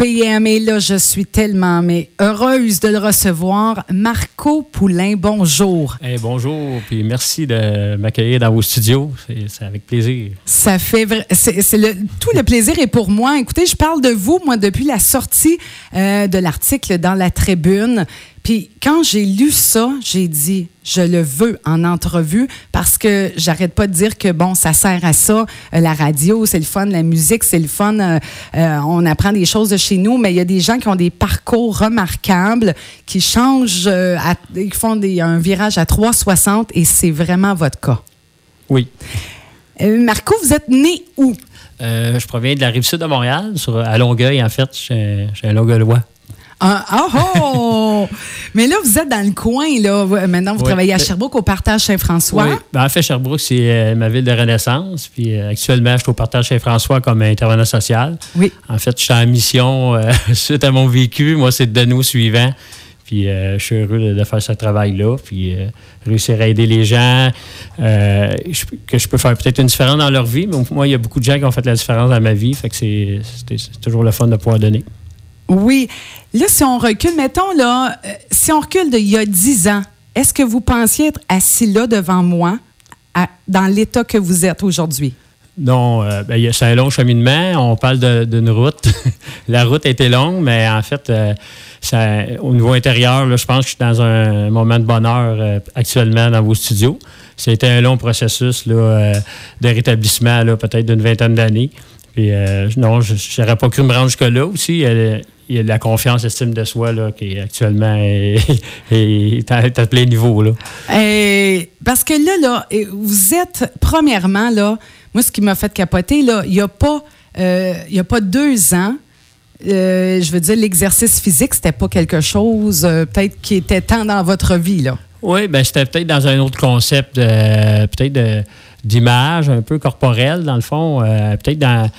PM et là, je suis tellement mais heureuse de le recevoir. Marco Poulain, bonjour. Hey, bonjour, puis merci de m'accueillir dans vos studios. C'est avec plaisir. Ça fait c'est le tout le plaisir est pour moi. Écoutez, je parle de vous moi depuis la sortie euh, de l'article dans la Tribune. Puis quand j'ai lu ça, j'ai dit je le veux en entrevue parce que j'arrête pas de dire que bon, ça sert à ça. Euh, la radio, c'est le fun, la musique, c'est le fun. Euh, euh, on apprend des choses de chez nous, mais il y a des gens qui ont des parcours remarquables, qui changent, à, qui font des, un virage à 360 et c'est vraiment votre cas. Oui. Marco, vous êtes né où? je proviens de la rive sud de Montréal, sur, à Longueuil, en fait. Je suis un Longueuillois. Ah, oh, oh! Mais là, vous êtes dans le coin, là. Maintenant, vous travaillez à Sherbrooke, au Partage Saint-François. Oui. Ben, en fait, Sherbrooke, c'est euh, ma ville de renaissance. Puis euh, actuellement, je suis au Partage Saint-François comme intervenant social. Oui. En fait, je suis en mission euh, suite à mon vécu. Moi, c'est de nous suivant. Puis je suis heureux de, faire ce travail-là. Puis réussir à aider les gens, que je peux faire peut-être une différence dans leur vie. Mais moi, il y a beaucoup de gens qui ont fait la différence dans ma vie. Fait que c'est toujours le fun de pouvoir donner. Oui. Là, si on recule, mettons, là, euh, si on recule d'il y a dix ans, est-ce que vous pensiez être assis là devant moi dans l'état que vous êtes aujourd'hui? Non, euh, ben, c'est un long cheminement. On parle d'une route. la route été longue, mais en fait, euh, au niveau intérieur, je pense que je suis dans un moment de bonheur actuellement dans vos studios. C'était un long processus de rétablissement, peut-être d'une vingtaine d'années. Puis non, je n'aurais pas cru me rendre jusque-là aussi il y a de la confiance, l'estime de soi là, qui actuellement est, à, plein niveau. Là. parce que là, là, vous êtes, premièrement, là, moi, ce qui m'a fait capoter, là, il n'y a, pas, euh, a pas deux ans, euh, je veux dire, l'exercice physique, c'était pas quelque chose euh, peut-être qui était tant dans votre vie, là. Oui, ben c'était peut-être dans un autre concept, peut-être d'image un peu corporelle, dans le fond. peut-être dans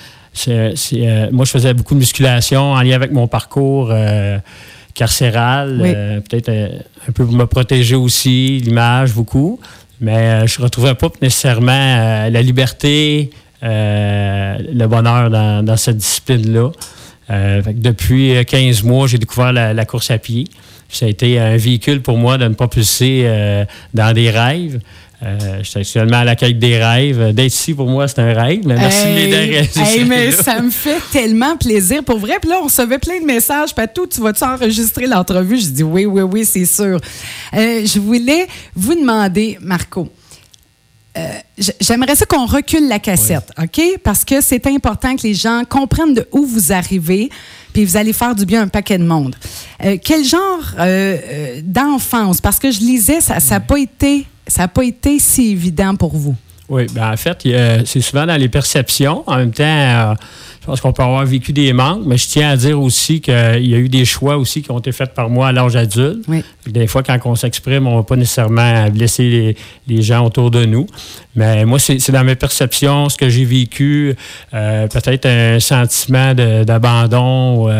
euh, moi, je faisais beaucoup de musculation en lien avec mon parcours euh, carcéral, euh, peut-être un peu pour me protéger aussi, l'image, beaucoup. Mais je ne retrouvais pas nécessairement la liberté, le bonheur dans, cette discipline-là. depuis 15 mois, j'ai découvert la, course à pied. Ça a été un véhicule pour moi de me propulser dans des rêves. Euh, je suis actuellement à la quête des rêves. D'être ici, pour moi, c'est un rêve. Mais merci de m'aider à mais ça me fait tellement plaisir. Pour vrai, puis là, on recevait plein de messages. Patou, tu vas-tu enregistrer l'entrevue? Je dis oui, oui, oui, c'est sûr. Euh, je voulais vous demander, Marco, euh, j'aimerais ça qu'on recule la cassette, OK? Parce que c'est important que les gens comprennent de où vous arrivez, puis vous allez faire du bien à un paquet de monde. quel genre d'enfance? Parce que je lisais, ça n'a pas été ça n'a pas été si évident pour vous? Oui, bien en fait, c'est souvent dans les perceptions. En même temps, euh, je pense qu'on peut avoir vécu des manques, mais je tiens à dire aussi qu'il y a eu des choix aussi qui ont été faits par moi à l'âge adulte. Des fois, quand on s'exprime, on ne va pas nécessairement blesser les, gens autour de nous. Mais moi, c'est dans mes perceptions, ce que j'ai vécu, euh, peut-être un sentiment d'abandon.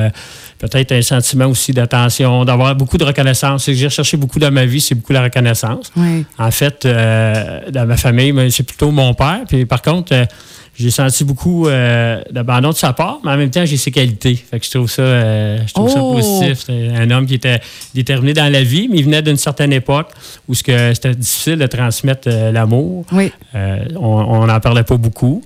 Peut-être un sentiment aussi d'attention, d'avoir beaucoup de reconnaissance. Ce que j'ai recherché beaucoup dans ma vie, c'est beaucoup la reconnaissance. En fait, euh, dans ma famille, c'est plutôt mon père. Puis par contre, euh, j'ai senti beaucoup euh, d'abandon de sa part, mais en même temps, j'ai ses qualités. Fait que je trouve ça, euh, je trouve ça oh! positif. Un homme qui était déterminé dans la vie, mais il venait d'une certaine époque où c'était difficile de transmettre euh, l'amour. Oui. on n'en parlait pas beaucoup.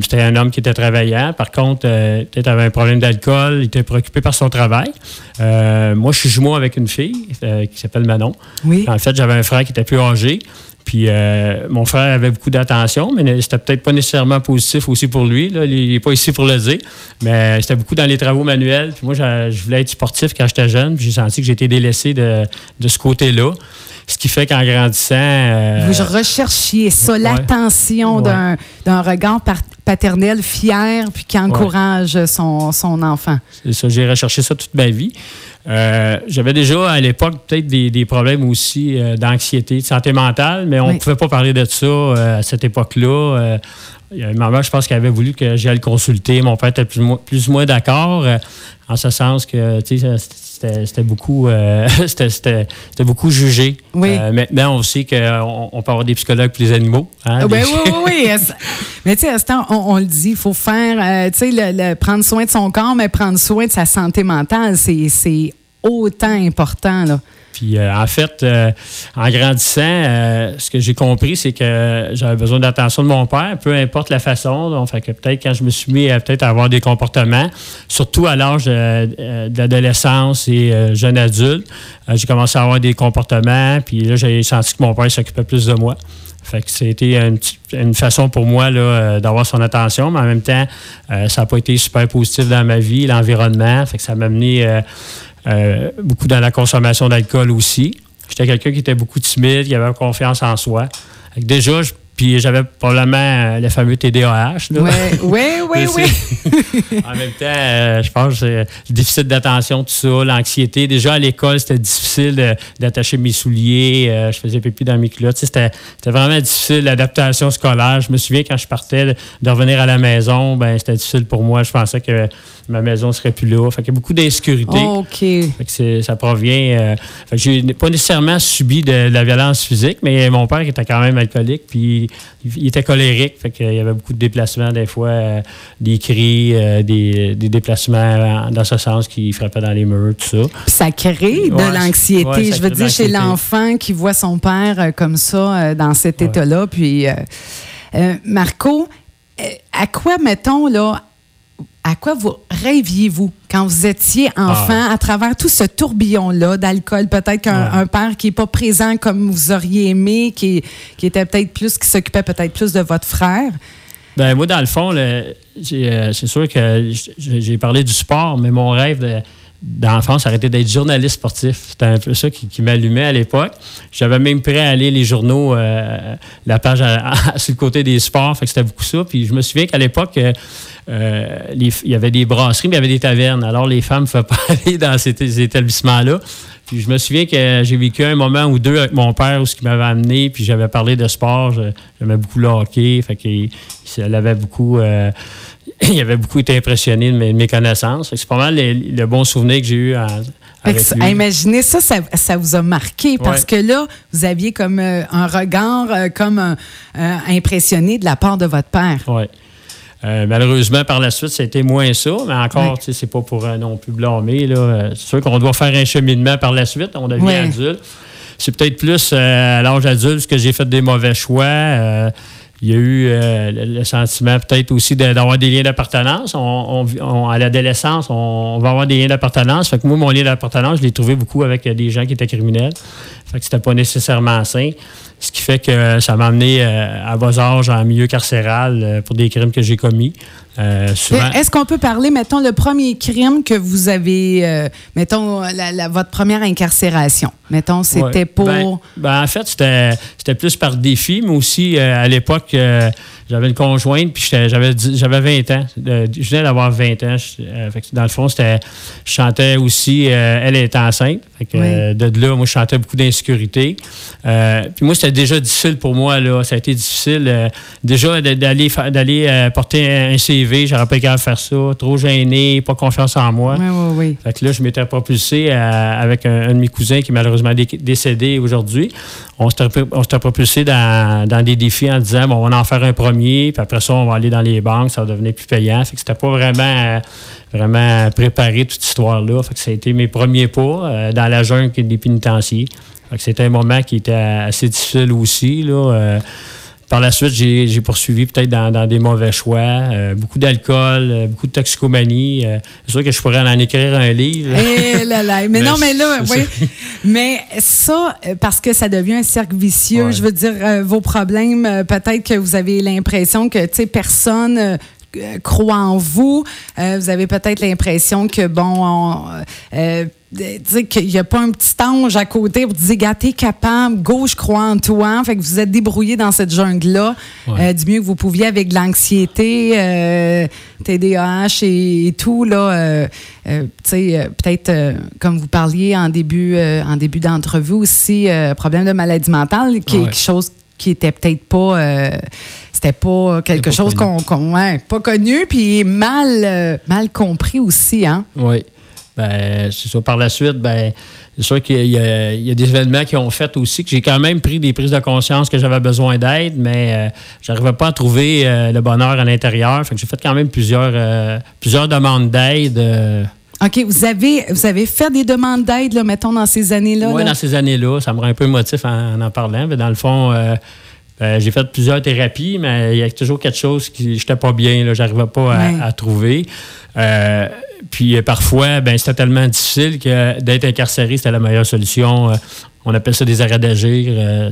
C'était un homme qui était travaillant. Par contre, peut-être avait un problème d'alcool. Il était préoccupé par son travail. moi, je suis jumeau avec une fille qui s'appelle Manon. Oui. En fait, j'avais un frère qui était plus âgé. Puis euh, mon frère avait beaucoup d'attention, mais c'était peut-être pas nécessairement positif aussi pour lui. Il n'est pas ici pour le dire. Mais c'était beaucoup dans les travaux manuels. Puis moi, je voulais être sportif quand j'étais jeune. Puis j'ai senti que j'étais délaissé de, ce côté-là. Ce qui fait qu'en grandissant. Euh, Vous recherchiez ça, l'attention d'un regard paternel fier, puis qui encourage son, son enfant. C'est ça, j'ai recherché ça toute ma vie. Euh, j'avais déjà à l'époque peut-être des, problèmes aussi euh, d'anxiété, de santé mentale, mais on ne pouvait pas parler de ça euh, à cette époque-là. maman, je pense qu'elle avait voulu que j'aille le consulter. Mon père était plus, ou moins d'accord, en ce sens que c'était beaucoup, c'était beaucoup jugé. maintenant, on sait qu'on on peut avoir des psychologues pour les animaux. Hein, ah, ben oui, oui, oui. mais tu sais, on, on, le dit, il faut faire, tu sais, le, prendre soin de son corps, mais prendre soin de sa santé mentale, c'est autant important. Là. Puis euh, en fait, euh, en grandissant, euh, ce que j'ai compris, c'est que j'avais besoin d'attention de mon père, peu importe la façon. Donc, que peut-être quand je me suis mis à peut-être avoir des comportements, surtout à l'âge de, l'adolescence et jeune adulte, j'ai commencé à avoir des comportements. Puis là, j'ai senti que mon père s'occupait plus de moi. Fait que c'était une, façon pour moi d'avoir son attention, mais en même temps, ça n'a pas été super positif dans ma vie, l'environnement. Fait que ça m'a amené euh, beaucoup dans la consommation d'alcool aussi. J'étais quelqu'un qui était beaucoup timide, qui avait confiance en soi. Déjà, je puis j'avais probablement euh, le fameux TDAH. Oui, oui, oui, oui. en même temps, euh, je pense que le déficit d'attention, tout ça, l'anxiété. Déjà à l'école, c'était difficile d'attacher mes souliers. Euh, je faisais pipi dans mes culottes. C'était vraiment difficile, l'adaptation scolaire. Je me souviens quand je partais de revenir à la maison, ben c'était difficile pour moi. Je pensais que ma maison serait plus là. Fait qu'il y a beaucoup d'insécurité. OK. Fait que ça provient. fait que j'ai pas nécessairement subi de, de, la violence physique, mais mon père était quand même alcoolique. Puis il, était colérique, fait qu'il y avait beaucoup de déplacements, des fois, euh, des cris, euh, des, déplacements dans ce sens qui frappaient dans les murs, tout ça. ça crée de l'anxiété. je veux dire, chez l'enfant qui voit son père euh, comme ça, dans cet état-là. Puis, Marco, à quoi, mettons, là, à quoi vous rêviez-vous quand vous étiez enfant, ah. à travers tout ce tourbillon-là d'alcool? Peut-être qu'un père qui n'est pas présent comme vous auriez aimé, qui, qui était peut-être plus, qui s'occupait peut-être plus de votre frère. Ben moi, dans le fond, euh, c'est sûr que j'ai parlé du sport, mais mon rêve d'enfance arrêtait d'être journaliste sportif. C'était un peu ça qui, m'allumait à l'époque. J'avais même prêt à aller les journaux, euh, la page sur le côté des sports, fait que c'était beaucoup ça. Puis je me souviens qu'à l'époque, euh, euh, il y avait des brasseries, mais il y avait des tavernes. Alors, les femmes ne pouvaient pas aller dans ces, établissements-là. Puis je me souviens que j'ai vécu un moment ou deux avec mon père où ce qui m'avait amené, puis j'avais parlé de sport. J'aimais beaucoup le hockey. Fait qu'il avait beaucoup. il avait beaucoup été impressionné de mes, connaissances. C'est pas mal le bon souvenir que j'ai eu avec lui. Imaginez ça, ça, vous a marqué parce que là, vous aviez comme euh, un regard comme impressionné de la part de votre père. Oui. Euh, malheureusement, par la suite, c'était moins ça, mais encore, ce c'est pas pour euh, non plus blâmer. Euh, c'est sûr qu'on doit faire un cheminement par la suite, on devient adulte. C'est peut-être plus à l'âge adulte que j'ai fait des mauvais choix. Il y a eu le sentiment peut-être aussi d'avoir des liens d'appartenance. à l'adolescence, on, va avoir des liens d'appartenance. Fait que moi, mon lien d'appartenance, je l'ai trouvé beaucoup avec des gens qui étaient criminels. Fait que c'était pas nécessairement sain. Ce qui fait que ça m'a amené euh, à bas âge en milieu carcéral euh, pour des crimes que j'ai commis. Euh, est-ce qu'on peut parler, mettons, le premier crime que vous avez, mettons, votre première incarcération? Mettons, c'était pour. Ben, ben, en fait, c'était plus par défi, mais aussi à l'époque, j'avais une conjointe, puis j'avais, j'avais 20 ans. Je venais d'avoir 20 ans. dans le fond, c'était, je chantais aussi, elle était enceinte. de là, moi, je chantais beaucoup d'insécurité. puis moi, c'était déjà difficile pour moi. Là. Ça a été difficile. Euh, déjà, d'aller, euh, porter un CV, j'aurais pas capable de faire ça. Trop gêné, pas confiance en moi. Oui, oui, oui. Fait que là, je m'étais propulsé avec un, de mes cousins qui est malheureusement décédé aujourd'hui. On s'était, propulsé dans, des défis en disant, bon, on va en faire un premier, puis après ça, on va aller dans les banques, ça va devenir plus payant. Fait que c'était pas vraiment, vraiment préparé toute cette histoire-là. Fait que ça a été mes premiers pas euh, dans la jungle des pénitenciers. C'était un moment qui était assez difficile aussi. Là. Euh, par la suite, j'ai poursuivi peut-être dans, des mauvais choix, euh, beaucoup d'alcool, euh, beaucoup de toxicomanie. c'est sûr que je pourrais en écrire un livre. Eh là là. Mais, non, mais là, oui. Mais ça, parce que ça devient un cercle vicieux, je veux dire, vos problèmes, peut-être que vous avez l'impression que, tu sais, personne croit en vous. vous avez peut-être l'impression que, bon, qu'il n'y a pas un petit ange à côté pour dire, gars, t'es capable, gauche crois en toi. Fait que vous êtes débrouillé dans cette jungle-là euh, du mieux que vous pouviez avec de l'anxiété, euh, TDAH et, tout. là. Euh, peut-être, comme vous parliez en début, en début d'entrevue aussi, problème de maladie mentale, quelque chose qui était peut-être pas c'était pas quelque chose qu'on, qu pas connu, puis mal, mal compris aussi, hein? Oui. Ben, c'est ça. Par la suite, ben, c'est sûr qu'il y, a des événements qui ont fait aussi que j'ai quand même pris des prises de conscience que j'avais besoin d'aide, mais euh, je n'arrivais pas à trouver euh, le bonheur à l'intérieur. Fait que j'ai fait quand même plusieurs, euh, plusieurs demandes d'aide. OK, vous avez, vous avez fait des demandes d'aide, mettons, dans ces années-là? Oui, dans ces années-là. Ça me rend un peu émotif en en, parlant. Mais dans le fond, ben, j'ai fait plusieurs thérapies, mais il y a toujours quelque chose qui n'était pas bien. Je n'arrivais pas à, trouver. Puis euh, parfois, ben, c'était tellement difficile que d'être incarcéré, c'était la meilleure solution. Euh, on appelle ça des arrêts d'agir. Euh,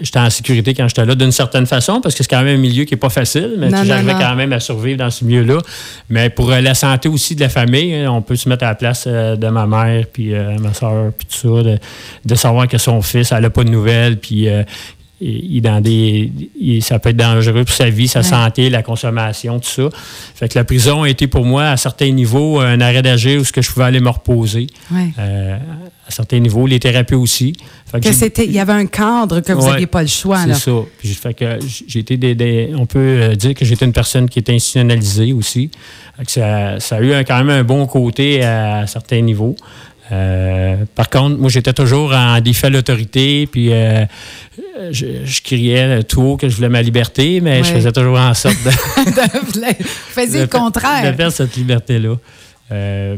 j'étais en sécurité quand j'étais là, d'une certaine façon, parce que c'est quand même un milieu qui n'est pas facile, mais j'arrivais quand même à survivre dans ce milieu-là. Mais pour la santé aussi de la famille, hein, on peut se mettre à la place de ma mère, puis ma soeur, puis tout ça, de, savoir que son fils, elle n'a pas de nouvelles, puis il, dans des, ça peut être dangereux pour sa vie, sa santé, la consommation, tout ça. Fait que la prison a été pour moi, à certains niveaux, un arrêt d'agir où ce que je pouvais aller me reposer. Euh, à certains niveaux, les thérapies aussi. que c'était, il y avait un cadre que vous n'aviez pas le choix. C'est ça. Puis, fait que j'ai été des, on peut euh, dire que j'étais une personne qui était institutionnalisée aussi. Ça, ça, a eu quand même un bon côté à certains niveaux. Euh, par contre, moi, j'étais toujours en défi à l'autorité, puis euh, je, criais tout haut que je voulais ma liberté, mais je faisais toujours en sorte de. de le contraire. De perdre cette liberté-là. Euh,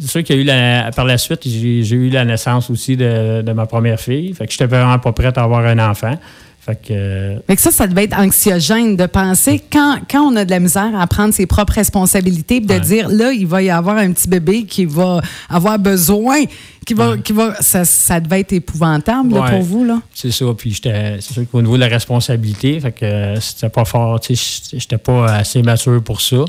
c'est sûr qu'il y a eu la, par la suite, j'ai eu la naissance aussi de, de, ma première fille. Fait que j'étais vraiment pas prête à avoir un enfant. Fait que, Mais ça, ça devait être anxiogène de penser quand, quand on a de la misère à prendre ses propres responsabilités, de dire là, il va y avoir un petit bébé qui va avoir besoin, qui va, qui va, ça, ça devait être épouvantable pour vous là. C'est ça. Puis c'est sûr qu'au niveau de la responsabilité, fait que c'était pas fort. J'étais pas assez mature pour ça.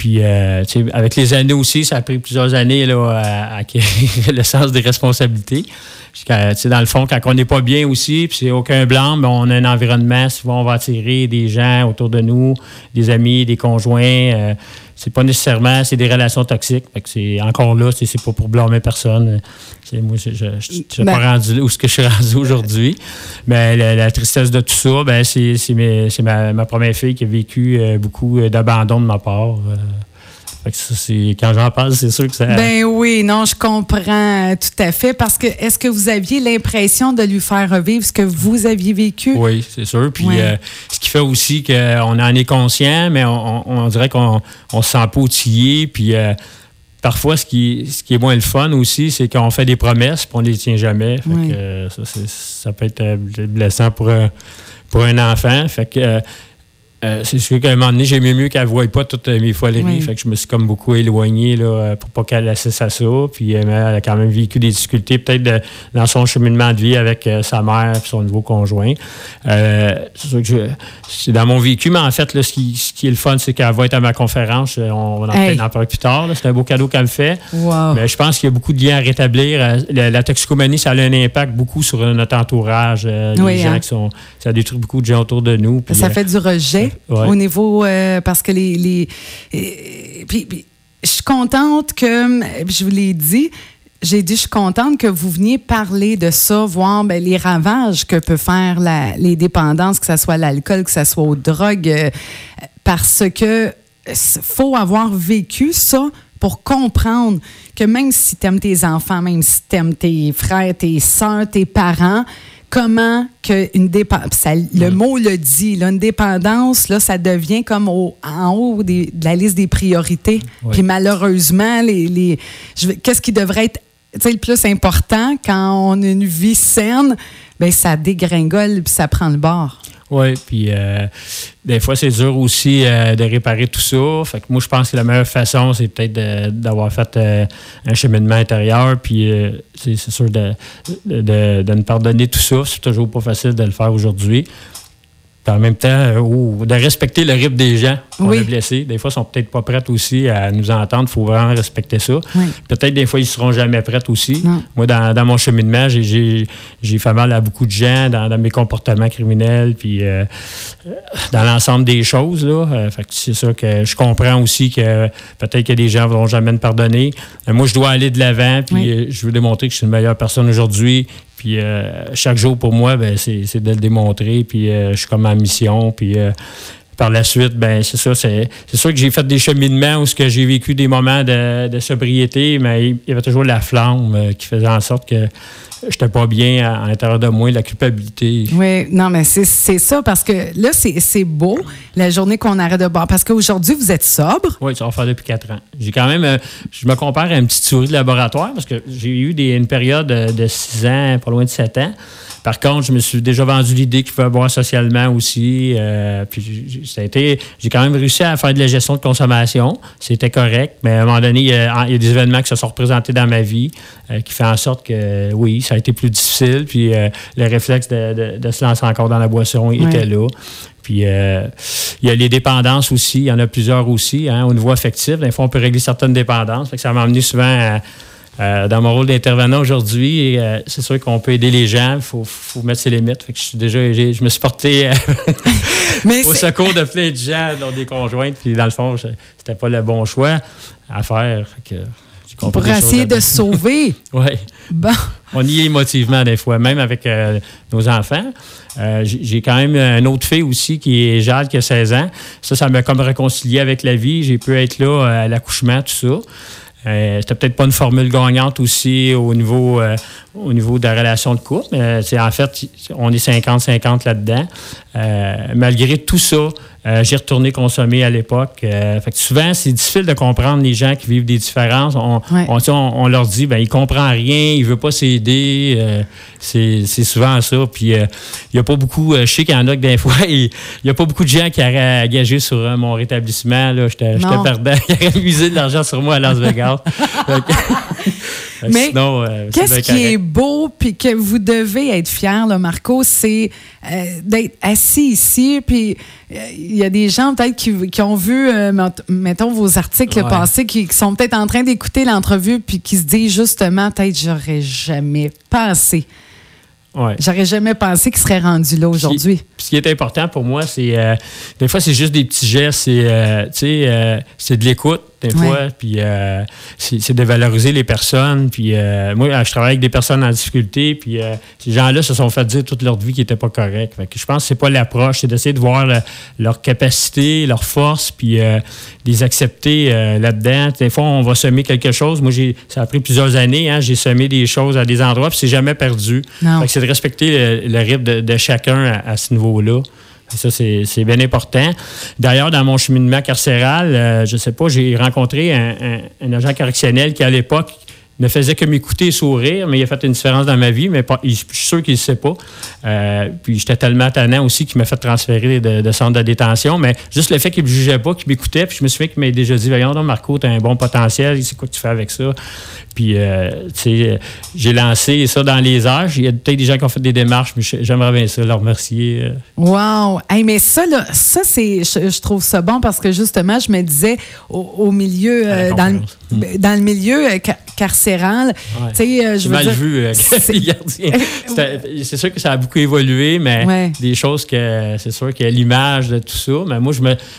Puis, euh, avec les années aussi, ça a pris plusieurs années là, à, acquérir le sens des responsabilités. dans le fond, quand on n'est pas bien aussi, puis c'est aucun blanc, mais on a un environnement, souvent on va attirer des gens autour de nous, des amis, des conjoints. Euh, c'est pas nécessairement, c'est des relations toxiques. c'est encore là, c'est pas pour blâmer personne. moi, je suis pas ben rendu où ce que je suis rendu aujourd'hui. Mais la, tristesse de tout ça, ben, c'est ma, ma, première fille qui a vécu euh, beaucoup euh, d'abandon de ma part. Euh quand j'en parle, c'est sûr que ça. Ben oui, non, je comprends tout à fait. Parce que est-ce que vous aviez l'impression de lui faire revivre ce que vous aviez vécu? Oui, c'est sûr. Puis euh, ce qui fait aussi qu'on en est conscient, mais on, dirait qu'on on se sent pas outillé. Puis euh, parfois, ce qui, ce qui est moins le fun aussi, c'est qu'on fait des promesses puis on les tient jamais. Fait que, euh, ça, ça, peut être blessant pour un, pour un enfant. Fait que euh, c'est sûr qu'à un moment donné, j'aimais mieux qu'elle ne voie pas toutes mes foleries. Fait que je me suis comme beaucoup éloigné là, euh, pour pas qu'elle assiste à ça. Puis euh, elle a quand même vécu des difficultés, peut-être dans son cheminement de vie avec sa mère et son nouveau conjoint. c'est sûr que c'est dans mon vécu, mais en fait, là, ce, qui, ce qui est le fun, c'est qu'elle va être à ma conférence. On va en parler plus tard. C'est un beau cadeau qu'elle me fait. Mais je pense qu'il y a beaucoup de liens à rétablir. La, toxicomanie, ça a un impact beaucoup sur notre entourage. les gens hein. qui sont. Ça détruit beaucoup de gens autour de nous. ça fait du rejet au niveau euh, parce que les, puis, je suis contente que je vous l'ai dit. J'ai dit, je suis contente que vous veniez parler de ça, voir ben, les ravages que peut faire les dépendances, que ce soit l'alcool, que ce soit aux drogues, euh, parce que faut avoir vécu ça pour comprendre que même si tu aimes tes enfants, même si tu aimes tes frères, tes soeurs, tes parents, comment que une dépendance, le mot le dit, là, une dépendance, là, ça devient comme au, en haut de la liste des priorités. Puis malheureusement, les, les qu'est-ce qui devrait être le plus important quand on a une vie saine, ben ça dégringole puis ça prend le bord. Oui, puis euh, des fois, c'est dur aussi euh, de réparer tout ça. Fait que moi, je pense que la meilleure façon, c'est peut-être d'avoir fait euh, un cheminement intérieur, puis c'est sûr de, de, de, de, pardonner tout ça. C'est toujours pas facile de le faire aujourd'hui en même temps, euh, de respecter le rythme des gens qu'on a blessés. Des fois, ils sont peut-être pas prêts aussi à nous entendre. Il faut vraiment respecter ça. Peut-être des fois, ils seront jamais prêts aussi. Moi, dans, mon cheminement, j'ai fait mal à beaucoup de gens dans, mes comportements criminels, puis euh, dans l'ensemble des choses. Euh, c'est ça que je comprends aussi que peut-être que des gens ne vont jamais me pardonner. moi, je dois aller de l'avant, puis je veux démontrer que je suis une meilleure personne aujourd'hui, puis euh, chaque jour pour moi, ben, c'est de le démontrer. Puis euh, je suis comme ma mission. Puis euh, par la suite, ben c'est ça, c'est sûr que j'ai fait des cheminements où j'ai vécu des moments de, sobriété, mais il y avait toujours la flamme euh, qui faisait en sorte que j'étais pas bien à, l'intérieur de moi, la culpabilité. Oui, non, mais c'est ça, parce que là, c'est beau, la journée qu'on arrête de boire, parce qu'aujourd'hui, vous êtes sobre. Oui, ça va faire depuis quatre ans. J'ai quand même, euh, je me compare à une petite souris de laboratoire, parce que j'ai eu des, une période de six ans, pas loin de sept ans, par contre, je me suis déjà vendu l'idée qu'il faut boire socialement aussi. Euh, puis ça a été, j'ai quand même réussi à faire de la gestion de consommation. C'était correct, mais à un moment donné, il y, a, des événements qui se sont représentés dans ma vie euh, qui font en sorte que oui, ça a été plus difficile. Puis euh, le réflexe de, se lancer encore dans la boisson était là. Puis il y a les dépendances aussi, il y en a plusieurs aussi, hein, au niveau affectif. Des fois, on peut régler certaines dépendances. ça m'a amené souvent à euh, dans mon rôle d'intervenant aujourd'hui, euh, c'est sûr qu'on peut aider les gens, il faut, mettre ses limites. je, suis déjà, je me suis porté euh, au secours de plein de gens, dans des conjointes, puis dans le fond, c'était pas le bon choix à faire. Pour essayer de se sauver. oui. Bon. On y est émotivement des fois, même avec nos enfants. j'ai quand même une autre fille aussi qui est Jade, qui a 16 ans. Ça, ça m'a comme réconcilié avec la vie. J'ai pu être là à l'accouchement, tout ça. Euh, c'était peut-être pas une formule gagnante aussi au niveau, euh, au niveau de la relation de couple, mais c'est en fait, on est 50-50 là-dedans. Euh, malgré tout ça, euh, j'ai retourné consommer à l'époque. Euh, fait que souvent, c'est difficile de comprendre les gens qui vivent des différences. On, on, leur dit, ben, il comprend rien, il veut pas s'aider. c'est souvent ça. Puis, il n'y a pas beaucoup, je sais qu'il y en a que des fois, il n'y a pas beaucoup de gens qui auraient engagé sur mon rétablissement. J'étais perdant. Ils auraient misé de l'argent sur moi à Las Vegas. Mais euh, qu'est-ce qui est beau puis que vous devez être fier, là, Marco, c'est euh, d'être assis ici. Puis euh, il y a des gens peut-être qui, ont vu, mettons, vos articles passés, qui, sont peut-être en train d'écouter l'entrevue puis qui se disent justement, peut-être j'aurais jamais pensé. J'aurais jamais pensé qu'il serait rendu là aujourd'hui. Ce qui est important pour moi, c'est des fois c'est juste des petits gestes, c'est c'est de l'écoute des fois. Puis euh, c'est de valoriser les personnes. Puis euh, moi, je travaille avec des personnes en difficulté. Puis euh, ces gens-là se sont fait dire toute leur vie qu'ils n'étaient pas corrects. je pense que c'est pas l'approche, c'est d'essayer de voir leur capacité, leur force, puis les accepter là-dedans. Des fois, on va semer quelque chose. Moi, ça a pris plusieurs années. Hein, j'ai semé des choses à des endroits, puis c'est jamais perdu. C'est de respecter le, rythme de, chacun à ce niveau-là. Ça, c'est bien important. D'ailleurs, dans mon cheminement carcéral, euh, je sais pas, j'ai rencontré un, un, agent correctionnel qui, à l'époque, ne faisait que m'écouter et sourire, mais il a fait une différence dans ma vie, mais je suis sûr qu'il ne sait pas. Euh, puis j'étais tellement tannant aussi qu'il m'a fait transférer de, centre de détention, mais juste le fait qu'il ne me jugeait pas, qu'il m'écoutait, puis je me souviens qu'il m'a déjà dit Voyons donc, Marco, tu as un bon potentiel, c'est quoi que tu fais avec ça? Puis, euh, tu sais, j'ai lancé ça dans les âges. Il y a peut-être des gens qui ont fait des démarches, mais j'aimerais bien ça, leur remercier. Euh. Wow! mais ça, là, ça, c'est, je, trouve ça bon parce que justement, je me disais au, milieu, dans, le, hmm. dans le milieu carcéral. Euh, je mal vu, euh, C'est sûr que ça a beaucoup évolué, mais des choses que c'est sûr qu'il y a l'image de tout ça. Mais moi,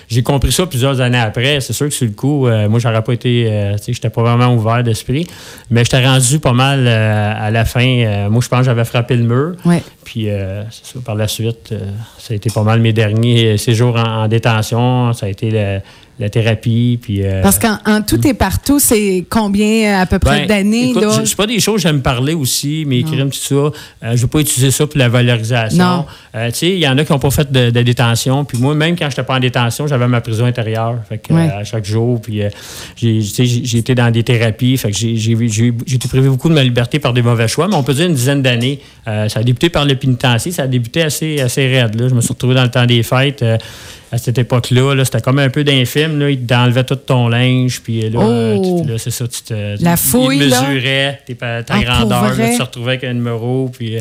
j'ai compris ça plusieurs années après. C'est sûr que sur le coup, euh, moi, j'aurais pas été. je n'étais pas vraiment ouvert d'esprit. Mais j'étais rendu pas mal à la fin. moi, je pense que j'avais frappé le mur. Puis, c'est ça, par la suite, ça a été pas mal mes derniers séjours en, en détention. Ça a été le la thérapie. Puis, euh, Parce qu'en tout et partout, c'est combien à peu près ben, d'années? Ce C'est pas des choses j'aime parler aussi, mais crimes, tout ça. Euh, je ne veux pas utiliser ça pour la valorisation. Euh, tu sais, il y en a qui n'ont pas fait de, détention. Puis moi, même quand je n'étais pas en détention, j'avais ma prison intérieure. Fait que, à chaque jour. Puis j'ai été dans des thérapies. Fait que j'ai été privé beaucoup de ma liberté par des mauvais choix. Mais on peut dire une dizaine d'années. ça a débuté par le pénitencier. Ça a débuté assez, assez raide. Là. Je me suis retrouvé dans le temps des fêtes à cette époque-là, c'était comme un peu d'infime. Là, il t'enlevait tout ton linge, puis là, oh! c'est ça, tu te. La fouille, ta ah, grandeur, tu te retrouvais avec un numéro, puis.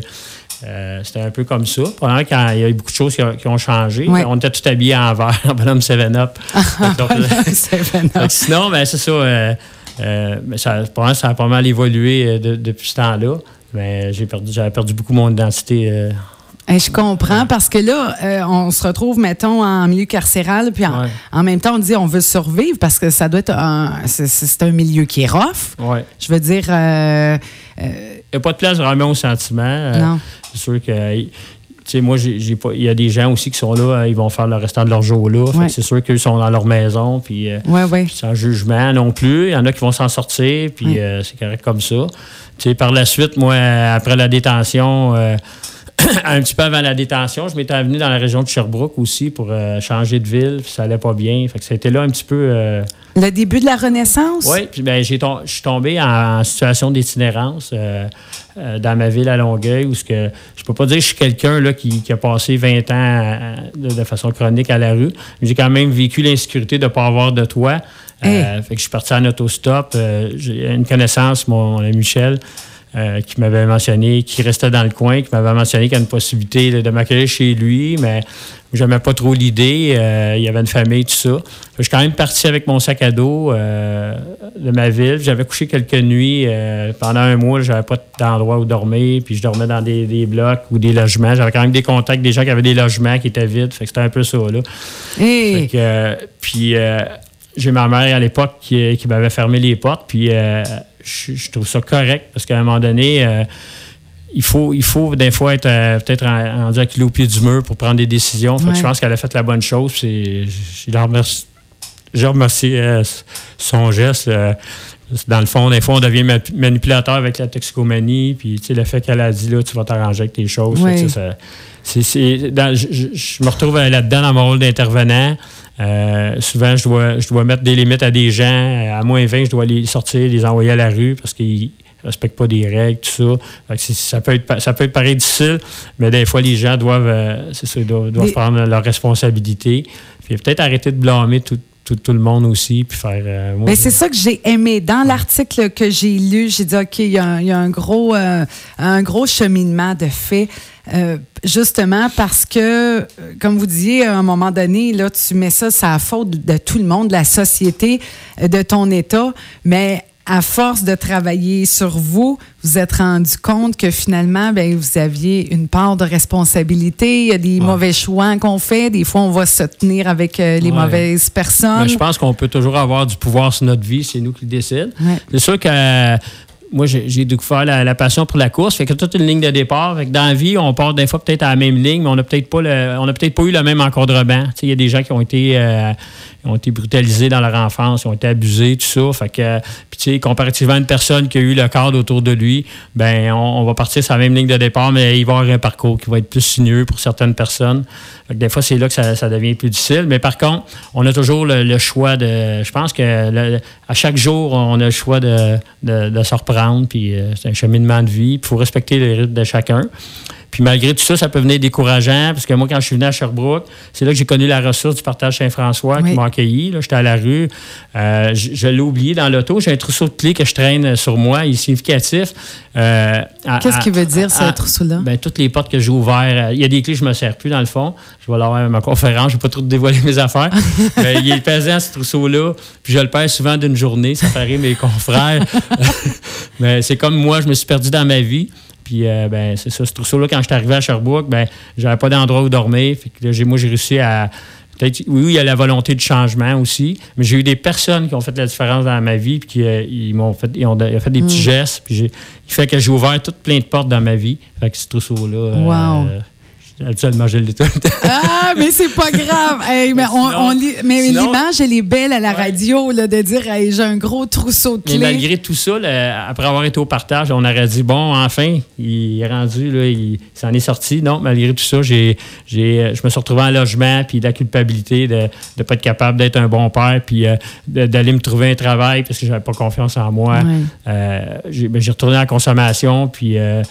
Euh, c'était un peu comme ça. Pendant quand il y a eu beaucoup de choses qui, ont changé. On était tout habillés en vert, en bonhomme 7-Up. sinon, ben, c'est ça. Euh, euh, ça a pas mal évolué depuis ce temps-là. Mais j'ai perdu, j'avais perdu beaucoup mon identité je comprends parce que là, euh, on se retrouve, mettons, en milieu carcéral, puis en, même temps, on dit on veut survivre parce que ça doit être un. C'est un milieu qui est rough. Je veux dire. Euh, euh, il n'y a pas de place vraiment au sentiment. non. C'est sûr que moi, j'ai pas. Il y a des gens aussi qui sont là, ils vont faire le restant de leur jour là. C'est sûr qu'ils sont dans leur maison, puis, sans jugement non plus. Il y en a qui vont s'en sortir, puis c'est correct comme ça. par la suite, moi, après la détention, un petit peu avant la détention, je m'étais venu dans la région de Sherbrooke aussi pour euh, changer de ville, puis ça allait pas bien. Fait que ça a été là un petit peu. Euh, le début de la Renaissance? Oui, puis ben, je suis tombé en, situation d'itinérance euh, dans ma ville à Longueuil, où que je peux pas dire que je suis quelqu'un qui, qui, a passé 20 ans de, façon chronique à la rue. J'ai quand même vécu l'insécurité de ne pas avoir de toit. fait que je suis parti en autostop. J'ai une connaissance, mon Michel. Euh, qui m'avait mentionné, qui restait dans le coin, qui m'avait mentionné qu'il y a une possibilité de, m'accueillir chez lui, mais j'aimais pas trop l'idée. Euh, il y avait une famille, tout ça. Je suis quand même parti avec mon sac à dos euh, de ma ville. J'avais couché quelques nuits. pendant un mois, j'avais pas d'endroit où dormir, puis je dormais dans des, blocs ou des logements. J'avais quand même des contacts des gens qui avaient des logements qui étaient vides. Fait que c'était un peu ça, là. puis j'ai ma mère à l'époque qui, qui m'avait fermé les portes, puis je, trouve ça correct parce qu'à un moment donné, euh, il, faut, il faut des fois être euh, peut-être rendu à kilo au pied du mur pour prendre des décisions. je pense qu'elle a fait la bonne chose. Je, je remercie, je remercie euh, son geste. dans le fond, des fois, on devient manipulateur avec la toxicomanie. Puis, le fait qu'elle a dit, là, tu vas t'arranger avec tes choses. je, me retrouve là-dedans dans mon rôle d'intervenant. Euh, souvent, je dois, je dois mettre des limites à des gens. À moins 20, je dois les sortir, les envoyer à la rue parce qu'ils ne respectent pas des règles, tout ça. ça, peut être, ça peut être pareil difficile, mais des fois, les gens doivent, euh, doivent, prendre leurs responsabilités. Puis peut-être arrêter de blâmer tout, tout, le monde aussi, puis faire. Euh, mais c'est ça que j'ai aimé. Dans l'article que j'ai lu, j'ai dit, OK, il y, a un, gros, un gros cheminement de fait. Euh, justement parce que, comme vous disiez, à un moment donné, là, tu mets ça, c'est la faute de tout le monde, de la société, euh, de ton État, mais à force de travailler sur vous, vous êtes rendu compte que finalement, ben, vous aviez une part de responsabilité. Il y a des mauvais choix qu'on fait. Des fois, on va se tenir avec euh, les mauvaises personnes. je pense qu'on peut toujours avoir du pouvoir sur notre vie. C'est nous qui le décide. C'est sûr que moi, j'ai découvert la, la, passion pour la course. Fait que toute une ligne de départ. Fait que dans la vie, on part des fois peut-être à la même ligne, mais on n'a peut-être pas peut-être pas eu le même encadrement. Il y a des gens qui ont été euh, ont été brutalisés dans leur enfance, ils ont été abusés, tout ça. Fait que, puis tu sais, comparativement à une personne qui a eu le cadre autour de lui, ben on, va partir sur la même ligne de départ, mais il va avoir un parcours qui va être plus sinueux pour certaines personnes. Des fois, c'est là que ça, devient plus difficile. Mais par contre, on a toujours le, choix de. Je pense que à chaque jour, on a le choix de, de, se reprendre. Puis euh, c'est un cheminement de vie. Il faut respecter les rythmes de chacun. Puis malgré tout ça, ça peut venir décourageant, parce que moi, quand je suis venu à Sherbrooke, c'est là que j'ai connu la ressource du partage Saint-François qui m'a accueilli. J'étais à la rue. Euh, je, l'ai oublié dans l'auto. J'ai un trousseau de clés que je traîne sur moi. Il est significatif. Euh, Qu'est-ce qui veut dire, ce trousseau-là? Ben, toutes les portes que j'ai ouvertes. Il y a des clés que je ne me sers plus, dans le fond. Je vais l'avoir à ma conférence. Je ne vais pas trop dévoiler mes affaires. il est pesant, ce trousseau-là. Puis je le perds souvent d'une journée. Ça fait mes confrères. Mais c'est comme moi, je me suis perdu dans ma vie. Puis, euh, ben, c'est ça, ce trousseau-là, quand je suis arrivé à Sherbrooke, ben, j'avais pas d'endroit où dormir. Fait que là, moi, j'ai réussi à. Peut-être, oui, il y a la volonté de changement aussi, mais j'ai eu des personnes qui ont fait la différence dans ma vie, puis qui euh, ils m'ont fait, ils ont, fait des petits mm. gestes, puis j'ai, il fait que j'ai ouvert toutes plein de portes dans ma vie. Fait que ce trousseau-là. Wow. Euh, Habituellement, je l'ai tout Ah, mais c'est pas grave. mais on, mais l'image, elle est belle à la radio, là, de dire j'ai un gros trousseau de clés. Mais malgré tout ça, après avoir été au partage, on aurait dit bon, enfin, il est rendu, là, il s'en est sorti. Non, malgré tout ça, j'ai, j'ai, je me suis retrouvé en logement, puis la culpabilité de ne pas être capable d'être un bon père, puis euh, d'aller me trouver un travail parce que j'avais pas confiance en moi. Euh, ben, j'ai, retourné en consommation, puis euh,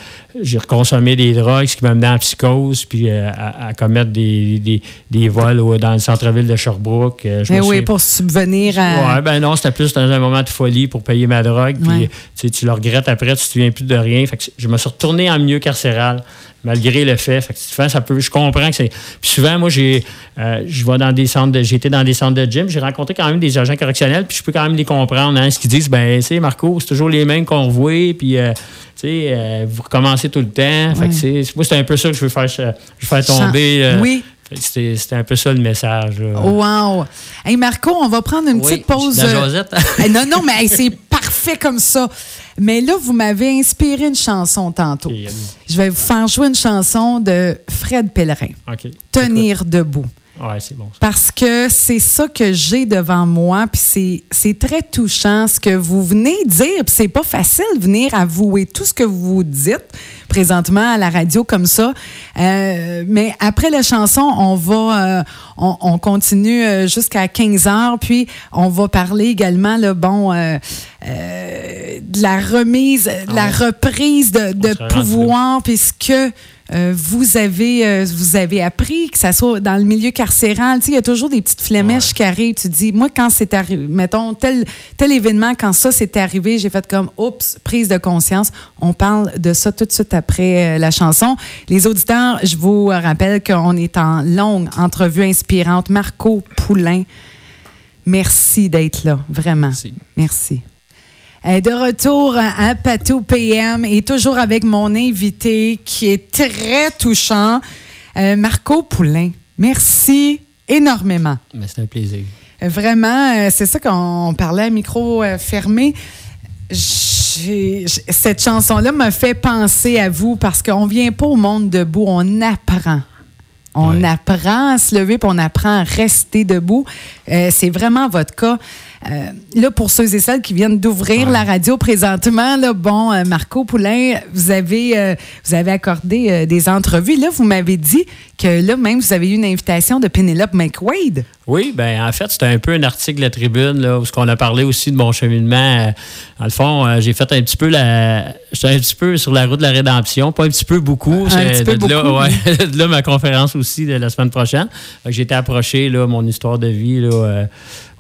j'ai reconsommé des drogues, ce qui m'a mené en psychose, puis euh, à, commettre des, des, vols dans le centre-ville de Sherbrooke. Euh, ben oui, pour subvenir à. Oui, ben non, c'était plus dans un moment de folie pour payer ma drogue. Puis tu le regrettes après, tu ne te souviens plus de rien. Fait je me suis retourné en milieu carcéral malgré le fait. Fait ça peut, je comprends que c'est. Puis souvent, moi, j'ai, euh, je vais dans des centres, de, été dans des centres de gym, j'ai rencontré quand même des agents correctionnels, puis je peux quand même les comprendre. Hein, ce qu'ils disent, ben, c'est Marco, c'est toujours les mêmes qu'on revoit, puis euh, vous recommencez tout le temps. moi, c'est un peu ça que je veux faire, je veux faire tomber. Euh, oui. C'était un peu ça le message. Wow! Hey Marco, on va prendre une petite pause. La Josette. non, non, mais c'est parfait comme ça. Mais là, vous m'avez inspiré une chanson tantôt. Je vais vous faire jouer une chanson de Fred Pellerin. Tenir debout. Ouais, c'est bon. Parce que c'est ça que j'ai devant moi, puis c'est très touchant ce que vous venez dire, puis c'est pas facile de venir avouer tout ce que vous dites présentement à la radio comme ça. Euh, mais après la chanson, on va, euh, on, continue euh, jusqu'à 15 heures, puis on va parler également, le bon, de la remise, de la ah reprise de, de pouvoir, puisque euh, vous avez euh, vous avez appris que ça soit dans le milieu carcéral, il y a toujours des petites flémèches qui arrivent. Tu dis, moi, quand c'est arrivé, mettons, tel, tel événement, quand ça s'est arrivé, j'ai fait comme, oups, prise de conscience. On parle de ça tout de suite après euh, la chanson. Les auditeurs, je vous rappelle qu'on est en longue entrevue inspirante. Marco Poulain, merci d'être là, vraiment. Merci. merci. Euh, de retour à Patou PM et toujours avec mon invité qui est très touchant, euh, Marco Poulain. Merci énormément. C'est un plaisir. Euh, vraiment, c'est ça qu'on parlait à micro fermé. Cette chanson-là m'a fait penser à vous parce qu'on vient pas au monde debout, on apprend. On apprend à se lever, puis on apprend à rester debout. c'est vraiment votre cas. Euh, là, pour ceux et celles qui viennent d'ouvrir la radio présentement, là, bon, euh, Marco Poulain, vous avez, euh, vous avez accordé des entrevues. Là, vous m'avez dit que là, même, vous avez eu une invitation de Penelope McWade. Oui, ben en fait, c'était un peu un article de la tribune, là, où on a parlé aussi de mon cheminement. Dans le fond, j'ai fait un petit peu la. J'étais un petit peu sur la route de la rédemption, pas un petit peu beaucoup. Un petit peu de, beaucoup. Là, ouais, de là, ma conférence aussi de la semaine prochaine. J'ai été approché, là, mon histoire de vie, là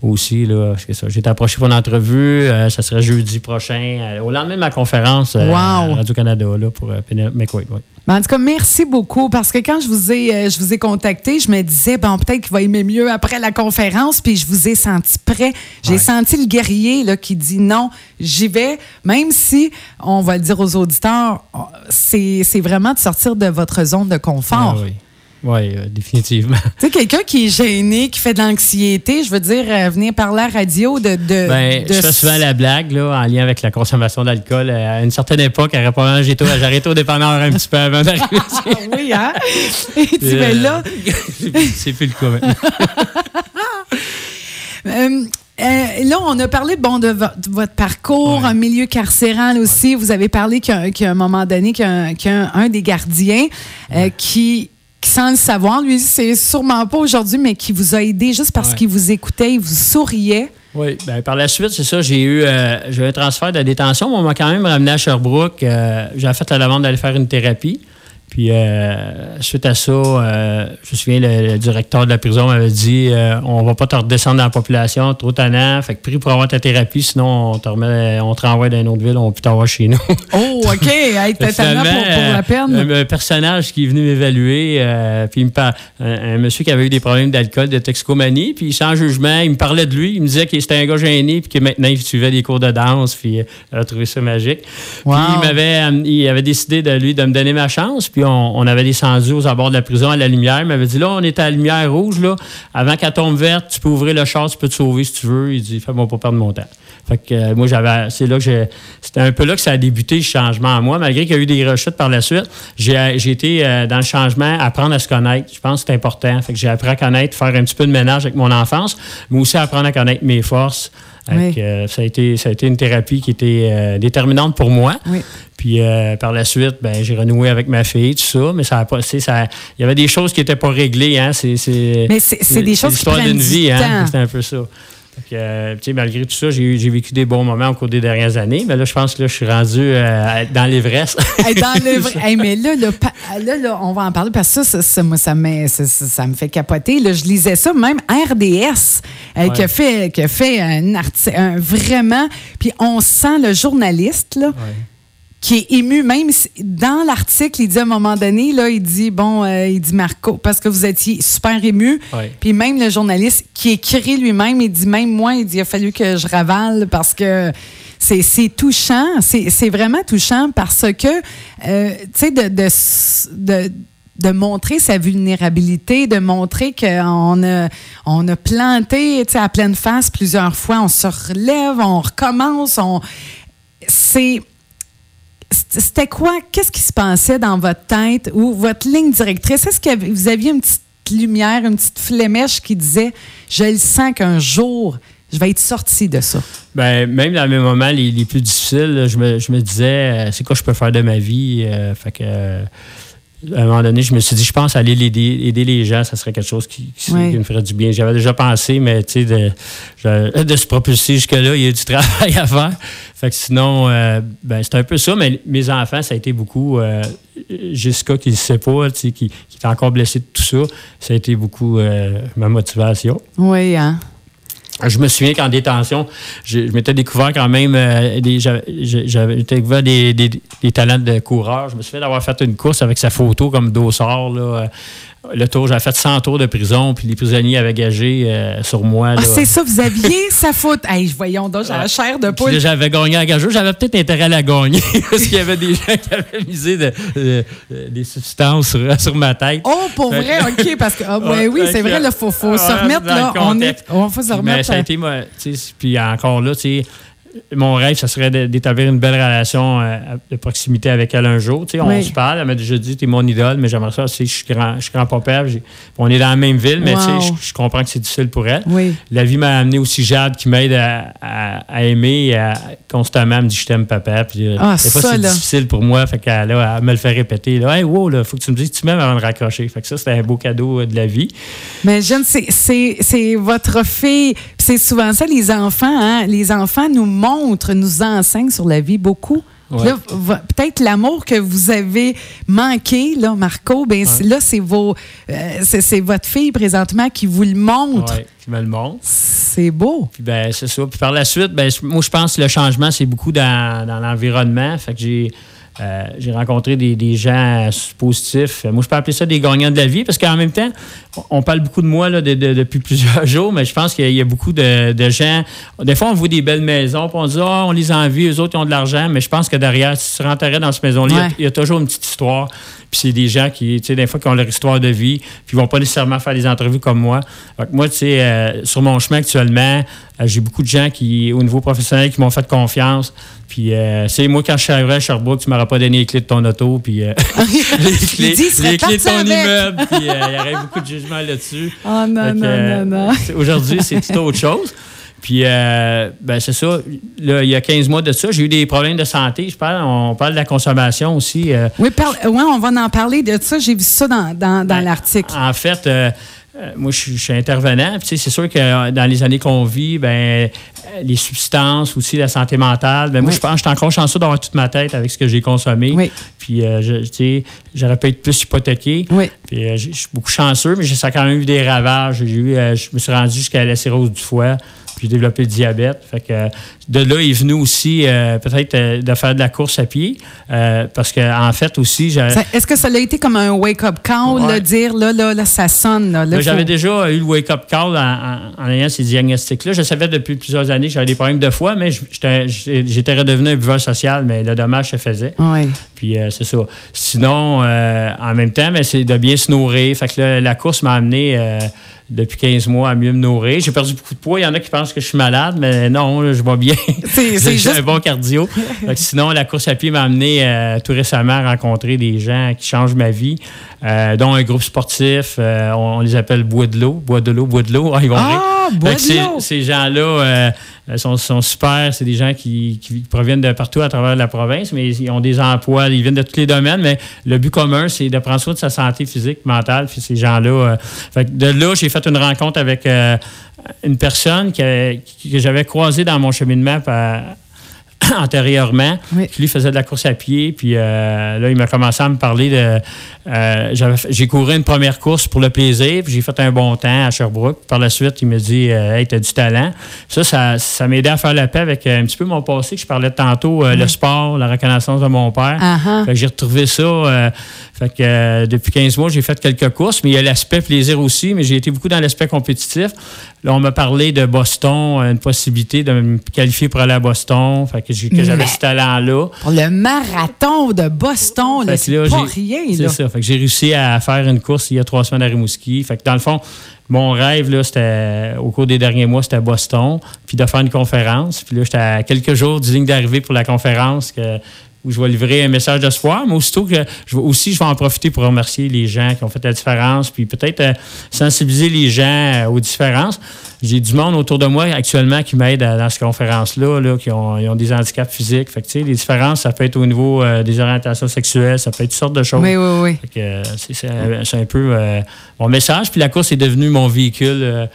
aussi. Là, J'ai été approché pour une entrevue. Euh, ça serait jeudi prochain, euh, au lendemain de ma conférence euh, à Radio-Canada pour McQuaid. Ben, en tout cas, merci beaucoup parce que quand je vous ai, je vous ai contacté, je me disais, bon, peut-être qu'il va aimer mieux après la conférence, puis je vous ai senti prêt. J'ai senti le guerrier là, qui dit non, j'y vais, même si, on va le dire aux auditeurs, c'est vraiment de sortir de votre zone de confort. Ah oui. Oui, euh, définitivement. Tu sais, quelqu'un qui est gêné, qui fait de l'anxiété, je veux dire, euh, venir parler à la radio de. de, ben, Je fais souvent la blague, là, en lien avec la consommation d'alcool. Euh, à une certaine époque, à j'ai arrêté au dépanneur un petit peu avant d'arriver. oui, hein? Et tu es là. C'est plus le cas maintenant. là, on a parlé bon, de, votre parcours, un milieu carcéral aussi. Vous avez parlé qu'à un moment donné, qu'un un des gardiens qui sans le savoir, lui, c'est sûrement pas aujourd'hui, mais qui vous a aidé juste parce qu'il vous écoutait, il vous souriait. Oui, bien, par la suite, c'est ça, j'ai eu, euh, un transfert de détention, mais on m'a quand même ramené à Sherbrooke. Euh, j'ai fait la demande d'aller faire une thérapie. Puis, euh, suite à ça, euh, je me souviens, le, directeur de la prison m'avait dit euh, on va pas te redescendre dans la population, trop tannant. Fait que pris pour avoir ta thérapie, sinon on te, remet, on te renvoie dans une autre ville, on peut t'envoyer chez nous. oh, OK. Hey, t'es tannant pour, pour, la peine. Un, personnage qui est venu m'évaluer, puis il me parle, un, monsieur qui avait eu des problèmes d'alcool, de toxicomanie, puis sans jugement, il me parlait de lui. Il me disait qu'il était un gars gêné, puis que maintenant il suivait des cours de danse, puis il a trouvé ça magique. Puis il m'avait il avait décidé de lui de me donner ma chance, puis on, avait descendu aux abords de la prison à la lumière. Il m'avait dit là, on est à la lumière rouge, là. Avant qu'elle tombe verte, tu peux ouvrir le char, tu peux te sauver si tu veux. Il dit Fais-moi pas perdre mon temps. Fait que euh, moi, j'avais. C'est là que j'ai. C'était un peu là que ça a débuté le changement à moi, malgré qu'il y a eu des rechutes par la suite. J'ai, été euh, dans le changement, apprendre à se connaître. Je pense que c'est important. Fait que j'ai appris à connaître, faire un petit peu de ménage avec mon enfance, mais aussi apprendre à connaître mes forces. Euh, ça, a été, ça a été une thérapie qui était déterminante pour moi. Oui. Puis euh, par la suite, ben, j'ai renoué avec ma fille, tout ça, mais ça a pas. Ça, il y avait des choses qui n'étaient pas réglées. Hein, c'est, mais c'est, des choses qui prennent d'une vie. Hein, c'est un peu ça. Euh, malgré tout ça, j'ai, vécu des bons moments au cours des dernières années. Mais là, je pense que là, je suis rendu euh, dans l'Everest. dans l'Everest. mais là, là, on va en parler parce que ça, ça, ça, me fait capoter. Là, je lisais ça, même RDS, qui a fait, qui a fait un article, vraiment. Puis on sent le journaliste, là qui est ému. Même dans l'article, il dit à un moment donné, là, il dit, bon, euh, il dit Marco, parce que vous étiez super ému. Puis même le journaliste qui écrit lui-même, il dit, même moi, il dit, il a fallu que je ravale parce que c'est touchant. C'est vraiment touchant parce que, euh, tu sais, de, de, de montrer sa vulnérabilité, de montrer qu'on a, on a planté à pleine face plusieurs fois, on se relève, on recommence, on c'est c'était quoi? Qu'est-ce qui se passait dans votre tête ou votre ligne directrice? Est-ce que vous aviez une petite lumière, une petite flémèche qui disait Je le sens qu'un jour, je vais être sorti de ça? Ben, même dans mes moments les, plus difficiles, je me, disais euh, C'est quoi je peux faire de ma vie? Euh, fait que à un moment donné, je me suis dit, je pense aller aider, les gens, ça serait quelque chose qui, me ferait du bien. J'avais déjà pensé, mais tu sais, de, de, se propulser jusque-là, il y a du travail à faire. Fait que sinon, euh, ben, c'est un peu ça, mais mes enfants, ça a été beaucoup. Euh, Jessica, qui ne sait pas, qui, qui est encore blessée de tout ça, ça a été beaucoup euh, ma motivation. Oui, hein? Je me souviens qu'en détention, je, m'étais découvert quand même euh, des, j'avais découvert des, des, talents de coureur. Je me souviens d'avoir fait une course avec sa photo comme dossard. Là, le tour, j'avais fait 100 tours de prison, puis les prisonniers avaient gagé euh, sur moi. Ah, c'est ça, vous aviez sa faute. Hey, voyons donc, j'avais chair de poule. J'avais gagné à gageur. J'avais peut-être intérêt à la gagner, parce qu'il y avait des gens qui avaient misé des substances sur, ma tête. Oh, pour vrai, OK, parce que, ah, oui, c'est vrai, il faut, faut se remettre, là. On, est, on faut se remettre. Mais ça a été, moi, puis encore là, tu sais, mon rêve, ça serait d'établir une belle relation euh, de proximité avec elle un jour. On se parle, elle m'a déjà dit, tu es mon idole, mais j'aimerais ça, je suis grand, je suis grand-papa. On est dans la même ville, mais je, comprends que c'est difficile pour elle. La vie m'a amené aussi Jade qui m'aide à, aimer et à, constamment me dit je t'aime papa. Puis, euh, ah, c'est difficile pour moi, fait qu'elle me le fait répéter. Là, hey, wow, là, faut que tu me dises tu m'aimes avant de raccrocher. Fait que ça, c'était un beau cadeau euh, de la vie. Mais j'aime, c'est votre fille. C'est souvent ça, les enfants. Hein? Les enfants nous montre, nous enseigne sur la vie beaucoup. Peut-être l'amour que vous avez manqué, là, Marco, ben, là, c'est vos euh, c'est votre fille présentement qui vous le montre. qui me le montre. C'est beau. Puis ben, c'est ça. Puis par la suite, ben, moi, je pense que le changement, c'est beaucoup dans, dans l'environnement. Fait que j'ai euh, j'ai rencontré des, gens positifs. Moi, je peux appeler ça des gagnants de la vie parce qu'en même temps, on parle beaucoup de moi là, depuis plusieurs jours, mais je pense qu'il y, a beaucoup de, gens. Des fois, on voit des belles maisons, puis on dit oh, on les envie, eux autres, ils ont de l'argent, mais je pense que derrière, si tu rentrais dans cette maison-là, il, y a toujours une petite histoire. Puis c'est des gens qui, tu sais, des fois, qui ont leur histoire de vie, puis ils vont pas nécessairement faire des entrevues comme moi. moi, tu sais, euh, sur mon chemin actuellement, j'ai beaucoup de gens qui, au niveau professionnel, qui m'ont fait confiance. Puis, euh, c'est moi, quand je suis arrivé à Sherbrooke, tu m'aurais pas donné les clés de ton auto, puis les clés, les clés de ton immeuble, puis il y aurait beaucoup de jugement là-dessus. Oh non, non, non, non. Aujourd'hui, c'est tout autre chose. Puis, euh, ben c'est ça. il y a 15 mois de ça, j'ai eu des problèmes de santé. Je parle, on parle de la consommation aussi. Euh. Oui, on va en parler de ça. J'ai vu ça dans, dans, ben, l'article. En fait, euh, moi, je, suis intervenant. c'est sûr que dans les années qu'on vit, ben, les substances, aussi la santé mentale, ben, moi, je pense que je suis encore chanceux d'avoir toute ma tête avec ce que j'ai consommé. Oui. Puis, je, j'aurais pu être plus hypothéqué. Oui. Puis, je suis beaucoup chanceux, mais ça a quand même eu des ravages. je me suis rendu jusqu'à la cirrhose du foie puis j'ai développé le diabète. Fait que de là est venu aussi euh, peut-être euh, de faire de la course à pied. Euh, parce qu'en en fait aussi. Est-ce que ça a été comme un wake-up call, de dire là, là, là, ça sonne? Là, ben, J'avais déjà eu le wake-up call en, ayant ces diagnostics-là. Je savais depuis plusieurs années que j'avais des problèmes de foie, mais j'étais redevenu un buveur social, mais le dommage se faisait. Oui. Puis c'est ça. Sinon, en même temps, c'est de bien se nourrir. Fait que la course m'a amené depuis 15 mois à mieux me nourrir. J'ai perdu beaucoup de poids. Il y en a qui pensent que je suis malade, mais non, je vais bien. C'est juste... un bon cardio. sinon, la course à pied m'a amené euh, tout récemment à rencontrer des gens qui changent ma vie, euh, dont un groupe sportif. Euh, on, les appelle Bois de l'eau. Bois de l'eau, Bois de l'eau. Ah, ah Bois de l'eau! Ces gens-là sont, sont, super. C'est des gens qui, proviennent de partout à travers la province, mais ils ont des emplois, ils viennent de tous les domaines, mais le but commun, c'est de prendre soin de sa santé physique, mentale. Puis ces gens-là... de là, j'ai fait une rencontre avec euh, une personne que, j'avais croisée dans mon cheminement antérieurement, qui lui faisait de la course à pied. Puis euh, là, il m'a commencé à me parler de. Euh, j'ai couru une première course pour le plaisir, puis j'ai fait un bon temps à Sherbrooke. Par la suite, il me dit Hey, t'as du talent. Ça, ça, ça m'a aidé à faire la paix avec un petit peu mon passé, que je parlais tantôt, le sport, la reconnaissance de mon père. Uh-huh. J'ai retrouvé ça Fait que euh, depuis 15 mois, j'ai fait quelques courses, mais il y a l'aspect plaisir aussi, mais j'ai été beaucoup dans l'aspect compétitif. Là, on m'a parlé de Boston, une possibilité de me qualifier pour aller à Boston. Fait que, j'avais ce talent-là. Pour le marathon de Boston, c'est pas rien. C'est ça. Fait que j'ai réussi à faire une course il y a trois semaines à Rimouski. Fait que dans le fond, mon rêve, là, c'était, au cours des derniers mois, c'était Boston, puis de faire une conférence. Puis là, j'étais à quelques jours du ligne d'arrivée pour la conférence que où je vais livrer un message d'espoir, mais aussitôt que je vais, aussi, je vais en profiter pour remercier les gens qui ont fait la différence, puis peut-être euh, sensibiliser les gens euh, aux différences. J'ai du monde autour de moi actuellement qui m'aide dans cette conférence-là, là, qui ont, des handicaps physiques. Fait que, les différences, ça peut être au niveau euh, des orientations sexuelles, ça peut être toutes sortes de choses. Oui, oui, oui. c'est, un peu mon message. Puis la course est devenue mon véhicule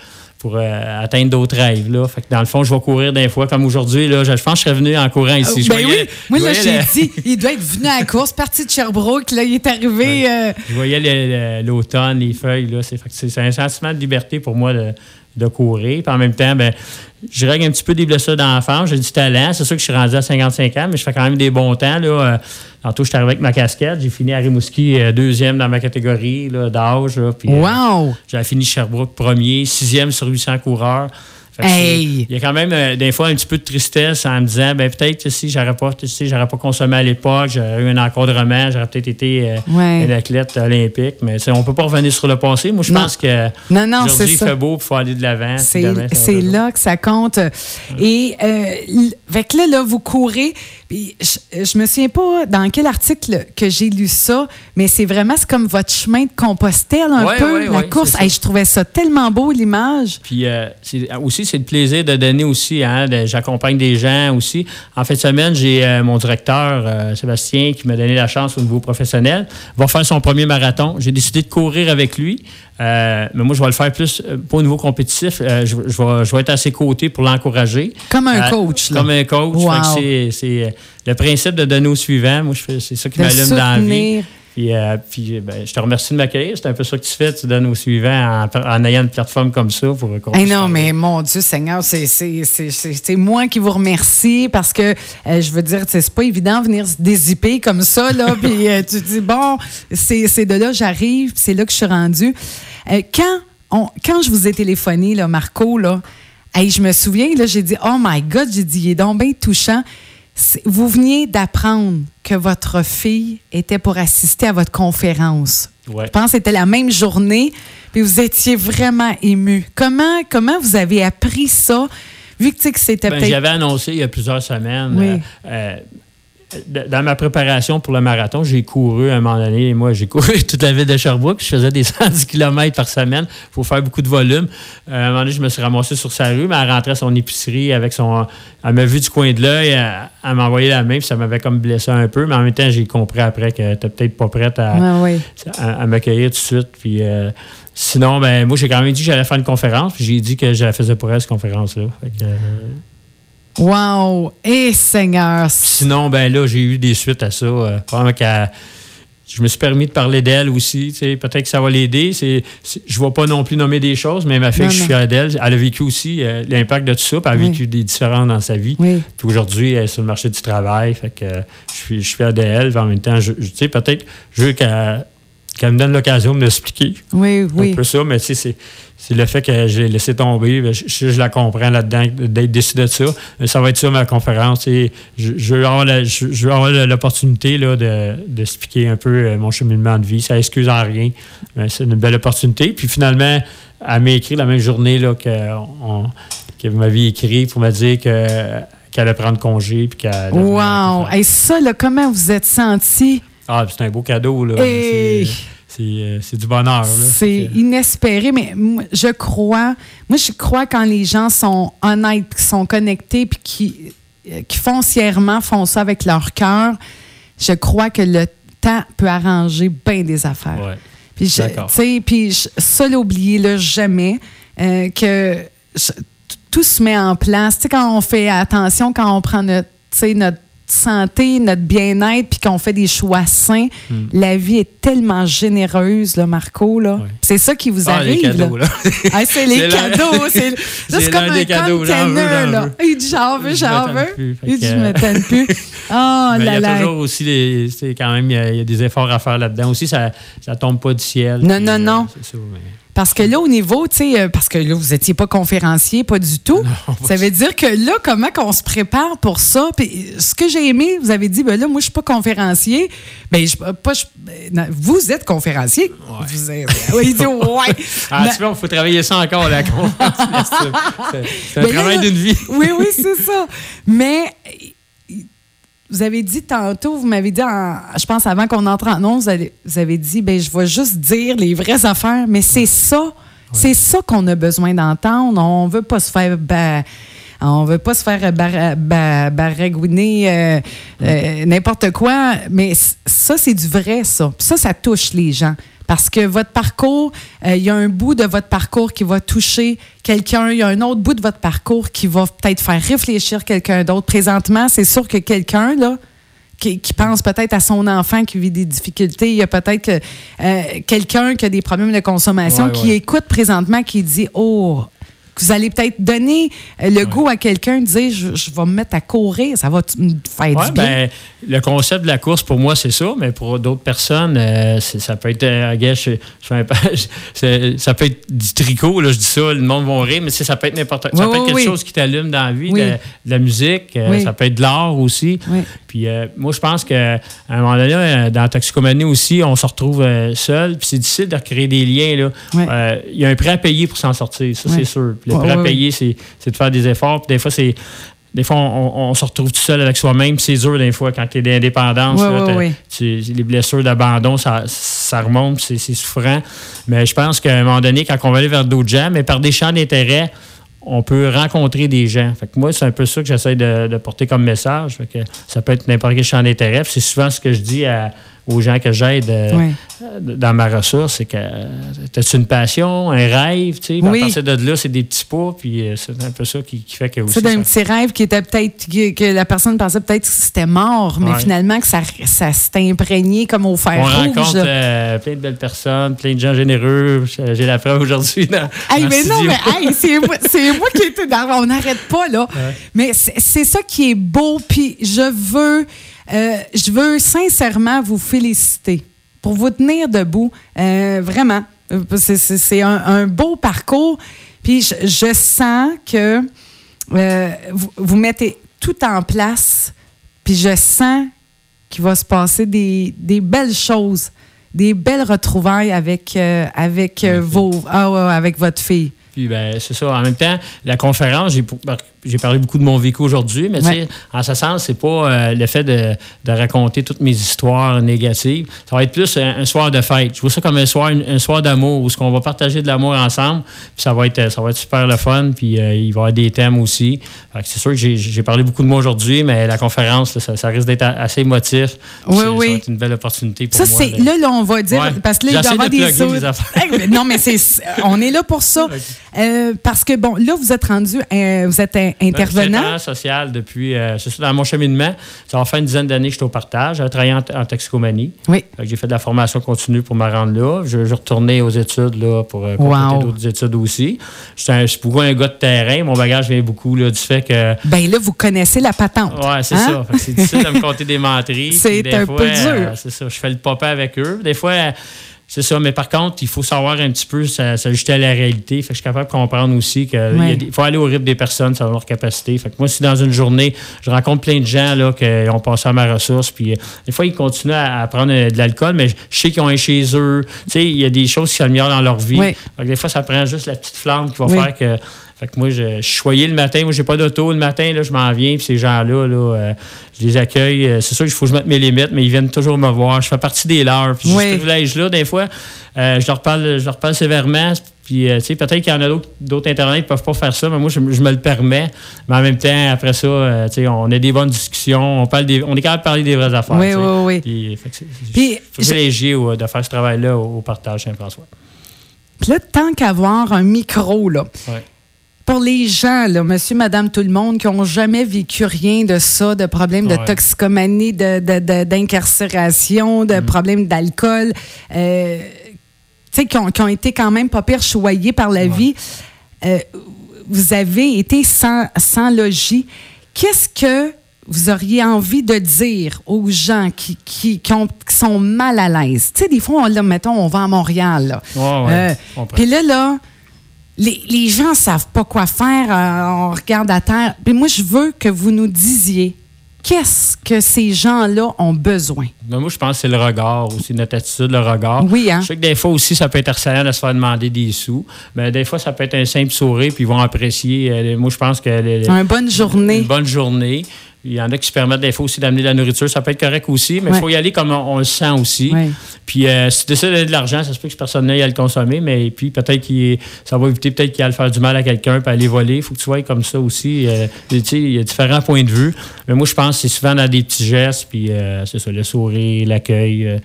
pour euh, atteindre d'autres rêves. Là. Fait que dans le fond, je vais courir des fois, comme aujourd'hui. Là, je, pense que je serais venu en courant ici. je ben oui, moi, là, j'ai dit, il doit être venu à la course, parti de Sherbrooke, là, il est arrivé. Euh, je voyais l'automne, les feuilles. Là, c'est, c'est un sentiment de liberté pour moi de, de courir. Puis en même temps, ben, je règle un petit peu des blessures d'enfant. J'ai du talent. C'est sûr que je suis rendu à 55 ans, mais je fais quand même des bons temps. Là. Euh, tantôt, je suis arrivé avec ma casquette. J'ai fini à Rimouski euh, deuxième dans ma catégorie d'âge. Puis, euh, wow! J'avais fini Sherbrooke premier, sixième sur 800 coureurs. Il y a quand même euh, des fois un petit peu de tristesse en me disant ben peut-être si j'aurais pas j'aurais pas consommé à l'époque, j'aurais eu un encadrement, j'aurais peut-être été euh, un athlète olympique, mais on peut pas revenir sur le passé. Moi je pense que non, non, c'est il fait beau, il faut aller de l'avant. C'est là que ça compte. Et euh, avec là, là, vous courez. Je, je me souviens pas dans quel article que j'ai lu ça, mais c'est vraiment comme votre chemin de Compostelle un peu, la course. je trouvais ça tellement beau l'image. Puis aussi c'est le plaisir de donner aussi. Hein, J'accompagne des gens aussi. En fin de semaine, j'ai euh, mon directeur, euh, Sébastien, qui m'a donné la chance au niveau professionnel. va faire son premier marathon. J'ai décidé de courir avec lui. Euh, mais moi, je vais le faire plus, pas au niveau compétitif. Je, vais, je, vais, être à ses côtés pour l'encourager. Comme un coach. Comme un coach. C'est le principe de donner au suivant. Moi, c'est ça qui m'allume dans la vie. Puis, euh, puis ben, je te remercie de m'accueillir. C'est un peu ça que tu fais. Tu donnes au suivant en, ayant une plateforme comme ça pour hey Non, mais mon Dieu Seigneur, c'est moi qui vous remercie parce que euh, je veux dire, c'est pas évident de venir se dézipper comme ça. Là, puis euh, tu dis, bon, c'est de là que j'arrive, c'est là que je suis rendue. quand, on, quand je vous ai téléphoné, là, Marco, là, je me souviens, j'ai dit, oh my God, j'ai dit, il est donc bien touchant vous veniez d'apprendre que votre fille était pour assister à votre conférence. Je pense que c'était la même journée, puis vous étiez vraiment ému. Comment, comment vous avez appris ça? Vu que, c'était ben, J'avais annoncé il y a plusieurs semaines. Euh, euh, dans ma préparation pour le marathon, j'ai couru à un moment donné. Moi, j'ai couru toute la ville de Sherbrooke. Je faisais des 110 km par semaine. Il faut faire beaucoup de volume. Euh, à un moment donné, je me suis ramassé sur sa rue, mais elle rentrait à son épicerie avec son. Elle m'a vu du coin de l'œil. Elle, m'a envoyé la main, puis ça m'avait comme blessé un peu. Mais en même temps, j'ai compris après qu'elle n'était peut-être pas prête à, m'accueillir tout de suite. Puis. Euh, sinon, ben, moi, j'ai quand même dit que j'allais faire une conférence. J'ai dit que je la faisais pour elle, cette conférence-là. Euh, Wow! Et Seigneur! Sinon, ben là, j'ai eu des suites à ça. Euh, je me suis permis de parler d'elle aussi. Peut-être que ça va l'aider. Je ne vais pas non plus nommer des choses, mais ma fille, je suis fière d'elle. Elle a vécu aussi euh, l'impact de tout ça. elle a vécu des différences dans sa vie. Puis aujourd'hui, elle est sur le marché du travail. Fait que, je, suis, je suis fier d'elle. En même temps, je, sais, peut-être, je veux qu'elle me donne l'occasion de m'expliquer. Oui, oui. Un peu ça, mais c'est c'est le fait que j'ai laissé tomber. Ben, je, la comprends là-dedans, d'être décidé de ça. Ça va être ça ma conférence. Et je, je vais avoir l'opportunité d'expliquer un peu euh, mon cheminement de vie. Ça excuse en rien. C'est une belle opportunité. Puis finalement, elle m'a écrit la même journée là, que, on, que vous m'aviez écrit pour me dire que qu'elle allait prendre congé. Puis qu'elle wow! Et ça, là, comment vous êtes senti? Ah, c'est un beau cadeau. Là. Euh, c'est du bonheur. C'est inespéré, mais je crois, moi je crois quand les gens sont honnêtes, qui sont connectés, puis qui, euh, qui foncièrement font ça avec leur cœur, je crois que le temps peut arranger bien des affaires. Ouais. Puis, je, puis ça, l'oublier jamais, euh, que tout se met en place. Tu sais, quand on fait attention, quand on prend notre, notre santé, notre bien-être, puis qu'on fait des choix sains, hmm. la vie est tellement généreuse, là, Marco. Là. C'est ça qui vous ah, arrive. Les cadeaux, là. Ah, c'est les cadeaux. C'est, c'est comme un cadeau. Là. Il dit j'en veux, j'en veux. Il dit je m'étonne plus. Oh là là. Il y a toujours aussi, c'est quand même, il y, a, des efforts à faire là-dedans. Aussi, ça ne tombe pas du ciel. Non, non, non. Euh, c'est ça, mais... Parce que là, au niveau, tu sais, euh, parce que là, vous n'étiez pas conférencier, pas du tout. ça veut dire que là, comment qu'on se prépare pour ça? Puis, ce que j'ai aimé, vous avez dit, ben là, moi, je suis pas conférencier. Ben, je, pas, ben, vous êtes conférencier. Ouais. Vous êtes, oui, il dit, ouais. ah, tu vois, il faut travailler ça encore, la C'est un ben travail d'une vie. oui, oui, c'est ça. Mais vous avez dit tantôt, vous m'avez dit, je pense avant qu'on entre en nom, vous avez, dit, ben je vais juste dire les vraies affaires, mais c'est ça, c'est ça qu'on a besoin d'entendre. On veut pas se faire, on veut pas se faire baragouiner euh, euh, n'importe quoi, mais ça c'est du vrai ça. Ça, ça touche les gens. Parce que votre parcours, euh, il y a un bout de votre parcours qui va toucher quelqu'un, il y a un autre bout de votre parcours qui va peut-être faire réfléchir quelqu'un d'autre. Présentement, c'est sûr que quelqu'un, là, qui, pense peut-être à son enfant qui vit des difficultés. Il y a peut-être euh, quelqu'un qui a des problèmes de consommation qui écoute présentement, qui dit Oh, vous allez peut-être donner euh, le goût à quelqu'un de dire je, vais me mettre à courir, ça va me faire du bien. Ben, le concept de la course, pour moi, c'est ça, mais pour d'autres personnes, euh, ça peut être, euh, ça peut être du tricot, là, je dis ça, le monde va rire, mais ça peut être n'importe quoi. ça peut être quelque chose qui t'allume dans la vie, de, la musique, ça peut être de l'art aussi. Puis moi, je pense qu'à un moment donné, dans la toxicomanie aussi, on se retrouve seul, puis c'est difficile de recréer des liens. Il y a un prix à payer pour s'en sortir, ça, c'est sûr. Le prêt à payer, c'est de faire des efforts. des fois, c'est. Des fois, on, se retrouve tout seul avec soi-même. C'est dur, des fois, quand tu es d'indépendance. les blessures d'abandon, ça, ça remonte, c'est souffrant. Mais je pense qu'à un moment donné, quand on va aller vers d'autres gens, mais par des champs d'intérêt, on peut rencontrer des gens. Fait que moi, c'est un peu ça que j'essaie de, porter comme message. que ça peut être n'importe quel champ d'intérêt. C'est souvent ce que je dis à, aux gens que j'aide euh, dans ma ressource, c'est que euh, as une passion, un rêve, tu sais? À partir de là, c'est des petits pas, puis euh, c'est un peu ça qui, fait que C'est un petit rêve qui était peut-être que, la personne pensait peut-être que c'était mort, mais finalement que ça, ça s'est imprégné comme au fer On rencontre plein de belles personnes, plein de gens généreux. J'ai la preuve aujourd'hui dans, mais non, mais c'est moi, moi, qui étais dans. On n'arrête pas, là. Mais c'est ça qui est beau, puis je veux euh, je veux sincèrement vous féliciter pour vous tenir debout. Euh, vraiment, c'est un, beau parcours. Puis je, sens que euh, vous, mettez tout en place. Puis je sens qu'il va se passer des, belles choses, des belles retrouvailles avec, avec, vos, ah avec votre fille. Puis ben, c'est ça. En même temps, la conférence, j'ai j'ai parlé beaucoup de mon vécu aujourd'hui, mais en ce sens, c'est pas euh, le fait de, raconter toutes mes histoires négatives. Ça va être plus un, soir de fête. Je vois ça comme un soir, un, soir d'amour où on va partager de l'amour ensemble. Puis ça va être, ça va être super le fun. Puis euh, il va y avoir des thèmes aussi. C'est sûr que j'ai parlé beaucoup de moi aujourd'hui, mais la conférence, ça, risque d'être assez émotif. Oui, oui. Ça va être une belle opportunité pour ça, moi. Là, là, on va dire, parce que là, il y avoir des non, mais c'est, on est là pour ça. Euh, parce que, bon, là, vous êtes rendu, vous êtes intervenant? social depuis, euh, c'est ça, dans mon cheminement. Ça va faire une dizaine d'années que je suis au partage. J'ai travaillé en, toxicomanie. Oui. J'ai fait de la formation continue pour me rendre là. Je, je retournais aux études là, pour euh, d'autres études aussi. Je suis beaucoup un gars de terrain. Mon bagage vient beaucoup là, du fait que. Ben là, vous connaissez la patente. Oui, c'est hein? ça. C'est difficile de me compter des menteries. C'est un peu dur. Euh, c'est ça. Je fais le papa avec eux. Des fois, c'est ça, mais par contre, il faut savoir un petit peu s'ajuster à la réalité. Fait que je suis capable de comprendre aussi qu'il faut aller au rythme des personnes selon leur capacité. Fait que moi, si dans une journée, je rencontre plein de gens là, qui ont passé à ma ressource, puis euh, des fois, ils continuent à, prendre euh, de l'alcool, mais je sais qu'ils ont un chez eux. Tu sais, il y a des choses qui s'améliorent dans leur vie. des fois, ça prend juste la petite flamme qui va faire que fait que moi, je, suis choyé le matin. Moi, j'ai pas d'auto. Le matin, là, je m'en viens. Puis ces gens-là, là, euh, je les accueille. Euh, c'est sûr qu'il faut que je mette mes limites, mais ils viennent toujours me voir. Je fais partie des leurs. Puis ce privilège-là, des fois, euh, je, leur parle, je leur parle sévèrement. Puis, tu sais, peut-être qu'il y en a d'autres Internet qui ne peuvent pas faire ça, mais moi, je, me le permets. Mais en même temps, après ça, tu sais, on a des bonnes discussions. On, parle des, on est capable de parler des vraies affaires. Oui, oui, oui. Puis, privilégié de faire ce travail-là au, partage Saint-François. Puis là, tant qu'avoir un micro, là. Pour les gens, là, monsieur, madame, tout le monde, qui n'ont jamais vécu rien de ça, de problèmes de toxicomanie, d'incarcération, de, de, mm. problèmes d'alcool, euh, qui ont, qui ont, été quand même pas pire choyés par la vie, euh, vous avez été sans, sans logis. Qu'est-ce que vous auriez envie de dire aux gens qui, qui, qui, sont mal à l'aise? Tu sais, des fois, on, mettons, on va à Montréal. Euh, puis là, là, les, les gens ne savent pas quoi faire. Euh, on regarde à terre. Mais moi, je veux que vous nous disiez qu'est-ce que ces gens-là ont besoin? Ben, moi, je pense que c'est le regard aussi, notre attitude, le regard. Oui, hein? Je sais que des fois aussi, ça peut être harcelant de se faire demander des sous. Mais des fois, ça peut être un simple sourire, puis ils vont apprécier. Euh, moi, je pense que. Une bonne journée. Une bonne journée. Il y en a qui se permettent des fois aussi d'amener de la nourriture. Ça peut être correct aussi, mais il faut y aller comme on, le sent aussi. Puis euh, si tu décides de donner de l'argent, ça se peut que personne n'aille à le consommer, mais puis peut-être que ça va éviter peut-être qu'il a le faire du mal à quelqu'un puis aller voler. Il faut que tu sois comme ça aussi. Euh, il y a différents points de vue. Mais moi, je pense que c'est souvent dans des petits gestes, puis euh, c'est ça, le sourire, l'accueil.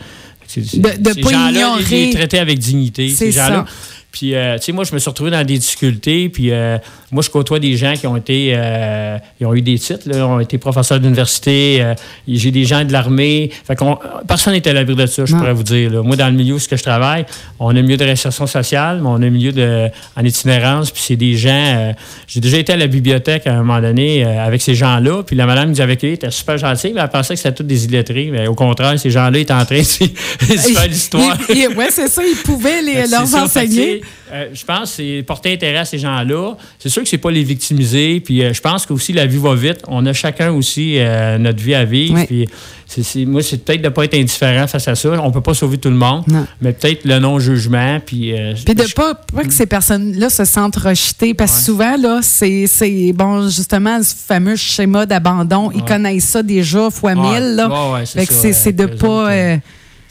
de ne pas ignorer. Les traiter avec dignité. Ces gens-là. Puis, tu sais, moi, je me suis retrouvé dans des difficultés. Puis, moi, je côtoie des gens qui ont été, euh, ont eu des titres, là, ont été professeurs d'université. Euh, j'ai des gens de l'armée. Fait qu'on, personne n'est à l'abri de ça, je pourrais vous dire. Moi, dans le milieu où je travaille, on a un milieu de réinsertion sociale, mais on a un milieu de, en itinérance. Puis c'est des gens. Euh, j'ai déjà été à la bibliothèque à un moment donné avec ces gens-là. Puis la madame nous avait accueillis, était super gentille, mais elle pensait que c'était tous des illettrés. Mais au contraire, ces gens-là étaient en train de se faire l'histoire. oui, c'est ça, ils pouvaient les, leur enseigner. Je pense que c'est porter intérêt à ces gens-là. C'est sûr que c'est pas les victimiser. Puis euh, je pense qu'aussi la vie va vite. On a chacun aussi euh, notre vie à vivre. Puis moi, c'est peut-être de ne pas être indifférent face à ça. On peut pas sauver tout le monde, mais peut-être le non-jugement. Puis, euh, puis de pas, pas que ces personnes-là se sentent rejetées. Parce que souvent, là, c'est, bon, justement, ce fameux schéma d'abandon. Ils connaissent ça déjà fois mille. Là. c'est, de pas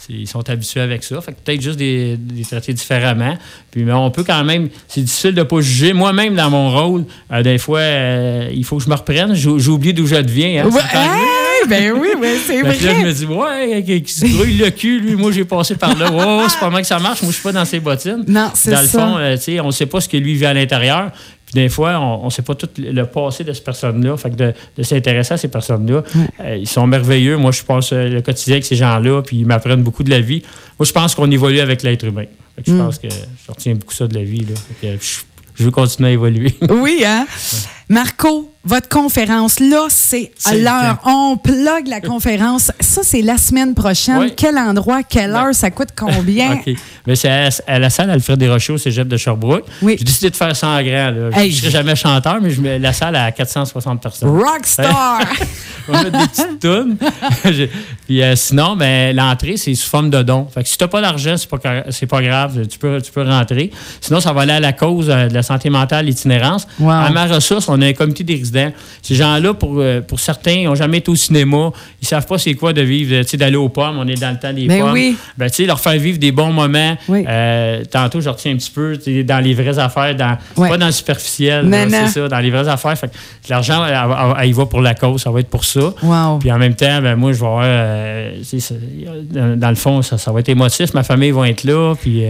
ils sont habitués avec ça. Fait peut-être juste des, traiter différemment. Puis mais on peut quand même. C'est difficile de ne pas juger. Moi-même, dans mon rôle, euh, des fois, euh, il faut que je me reprenne. J'ai oublié d'où je deviens. Hein, ben oui, ben c'est vrai. Là, je me dis, ouais, qui se brûle le cul, lui, moi, j'ai passé par là. Oh, c'est pas mal que ça marche. Moi, je suis pas dans ses bottines. Non, c'est ça. Dans le fond, euh, sais, on ne sait pas ce que lui vit à l'intérieur. Puis des fois, on ne sait pas tout le passé de ces personnes-là. Fait que de, s'intéresser à ces personnes-là, euh, ils sont merveilleux. Moi, je passe euh, le quotidien avec ces gens-là, puis ils m'apprennent beaucoup de la vie. Moi, je pense qu'on évolue avec l'être humain. je mm. pense que je retiens beaucoup ça de la vie. Là. je, veux continuer à évoluer. oui, hein? Marco, votre conférence, là, c'est à l'heure. On plug la conférence. Ça, c'est la semaine prochaine. Quel endroit, quelle heure, ça coûte combien? OK. Mais c'est à, la salle Alfred Desrochers au cégep de Sherbrooke. Oui. J'ai décidé de faire ça en grand. Je ne serai jamais chanteur, mais je mets la salle à 460 personnes. Rockstar! On va mettre des petites tunes. Puis euh, sinon, ben, l'entrée, c'est sous forme de don. Fait que si tu n'as pas d'argent, c'est pas, pas grave. Tu peux, tu peux rentrer. Sinon, ça va aller à la cause euh, de la santé mentale, l'itinérance. À ma ressource, on a un comité des Ces gens-là, pour, euh, pour certains, ils n'ont jamais été au cinéma. Ils ne savent pas c'est quoi de vivre, d'aller aux pommes. On est dans le temps des ben pommes. Oui. Ben, leur faire vivre des bons moments. Euh, tantôt, je retiens un petit peu dans les vraies affaires, dans, pas dans le superficiel. C'est ça, dans les vraies affaires. l'argent, il va pour la cause, ça va être pour ça. Puis en même temps, ben, moi, je vais avoir. Euh, dans le fond, ça, ça, va être émotif. Ma famille va être là. Puis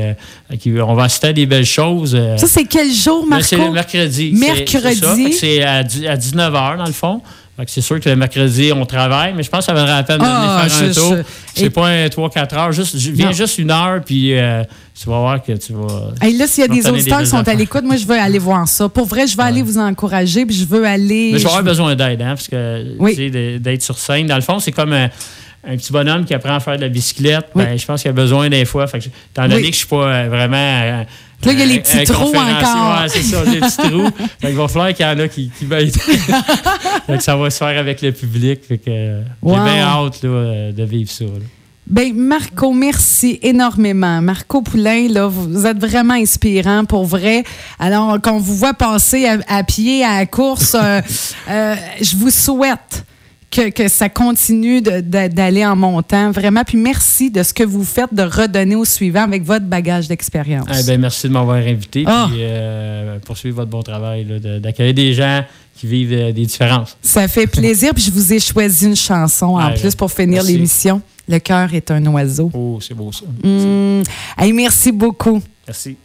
on va assister à des belles choses. ça, c'est quel jour, ben, Marco? c'est le mercredi. Mercredi. C'est à, 19h, dans le fond. C'est sûr que le mercredi, on travaille, mais je pense que ça vaudrait la peine de ah, faire un tour. C'est pas un 3-4 heures. Juste, viens juste une heure, puis euh, tu vas voir que tu vas. Et là, s'il y a des auditeurs qui sont à l'écoute, moi, je veux aller voir ça. Pour vrai, je vais aller vous encourager, puis je veux aller. Mais je vais avoir besoin d'aide, hein, parce que d'être sur scène, dans le fond, c'est comme. Un, petit bonhomme qui apprend à faire de la bicyclette, ben, je pense qu'il a besoin des fois. Fait que, étant donné que je ne suis pas euh, vraiment euh, Là, il y a les petits trous encore. c'est ça, les petits trous. il va falloir qu'il y en a qui, qui veuillent. ça va se faire avec le public. Fait que, J'ai bien hâte là, de vivre ça. Ben, Marco, merci énormément. Marco Poulain, là, vous êtes vraiment inspirant pour vrai. Alors, quand on vous voit passer à, pied à la course, euh, euh, je vous souhaite que, ça continue d'aller en montant, vraiment. Puis merci de ce que vous faites, de redonner au suivant avec votre bagage d'expérience. Eh ben, merci de m'avoir invité. Ah! Puis euh, poursuivre votre bon travail, d'accueillir des gens qui vivent euh, des différences. Ça fait plaisir. puis je vous ai choisi une chanson en plus pour finir l'émission. Le cœur est un oiseau. Oh, c'est beau ça. Mmh. merci beaucoup. Merci.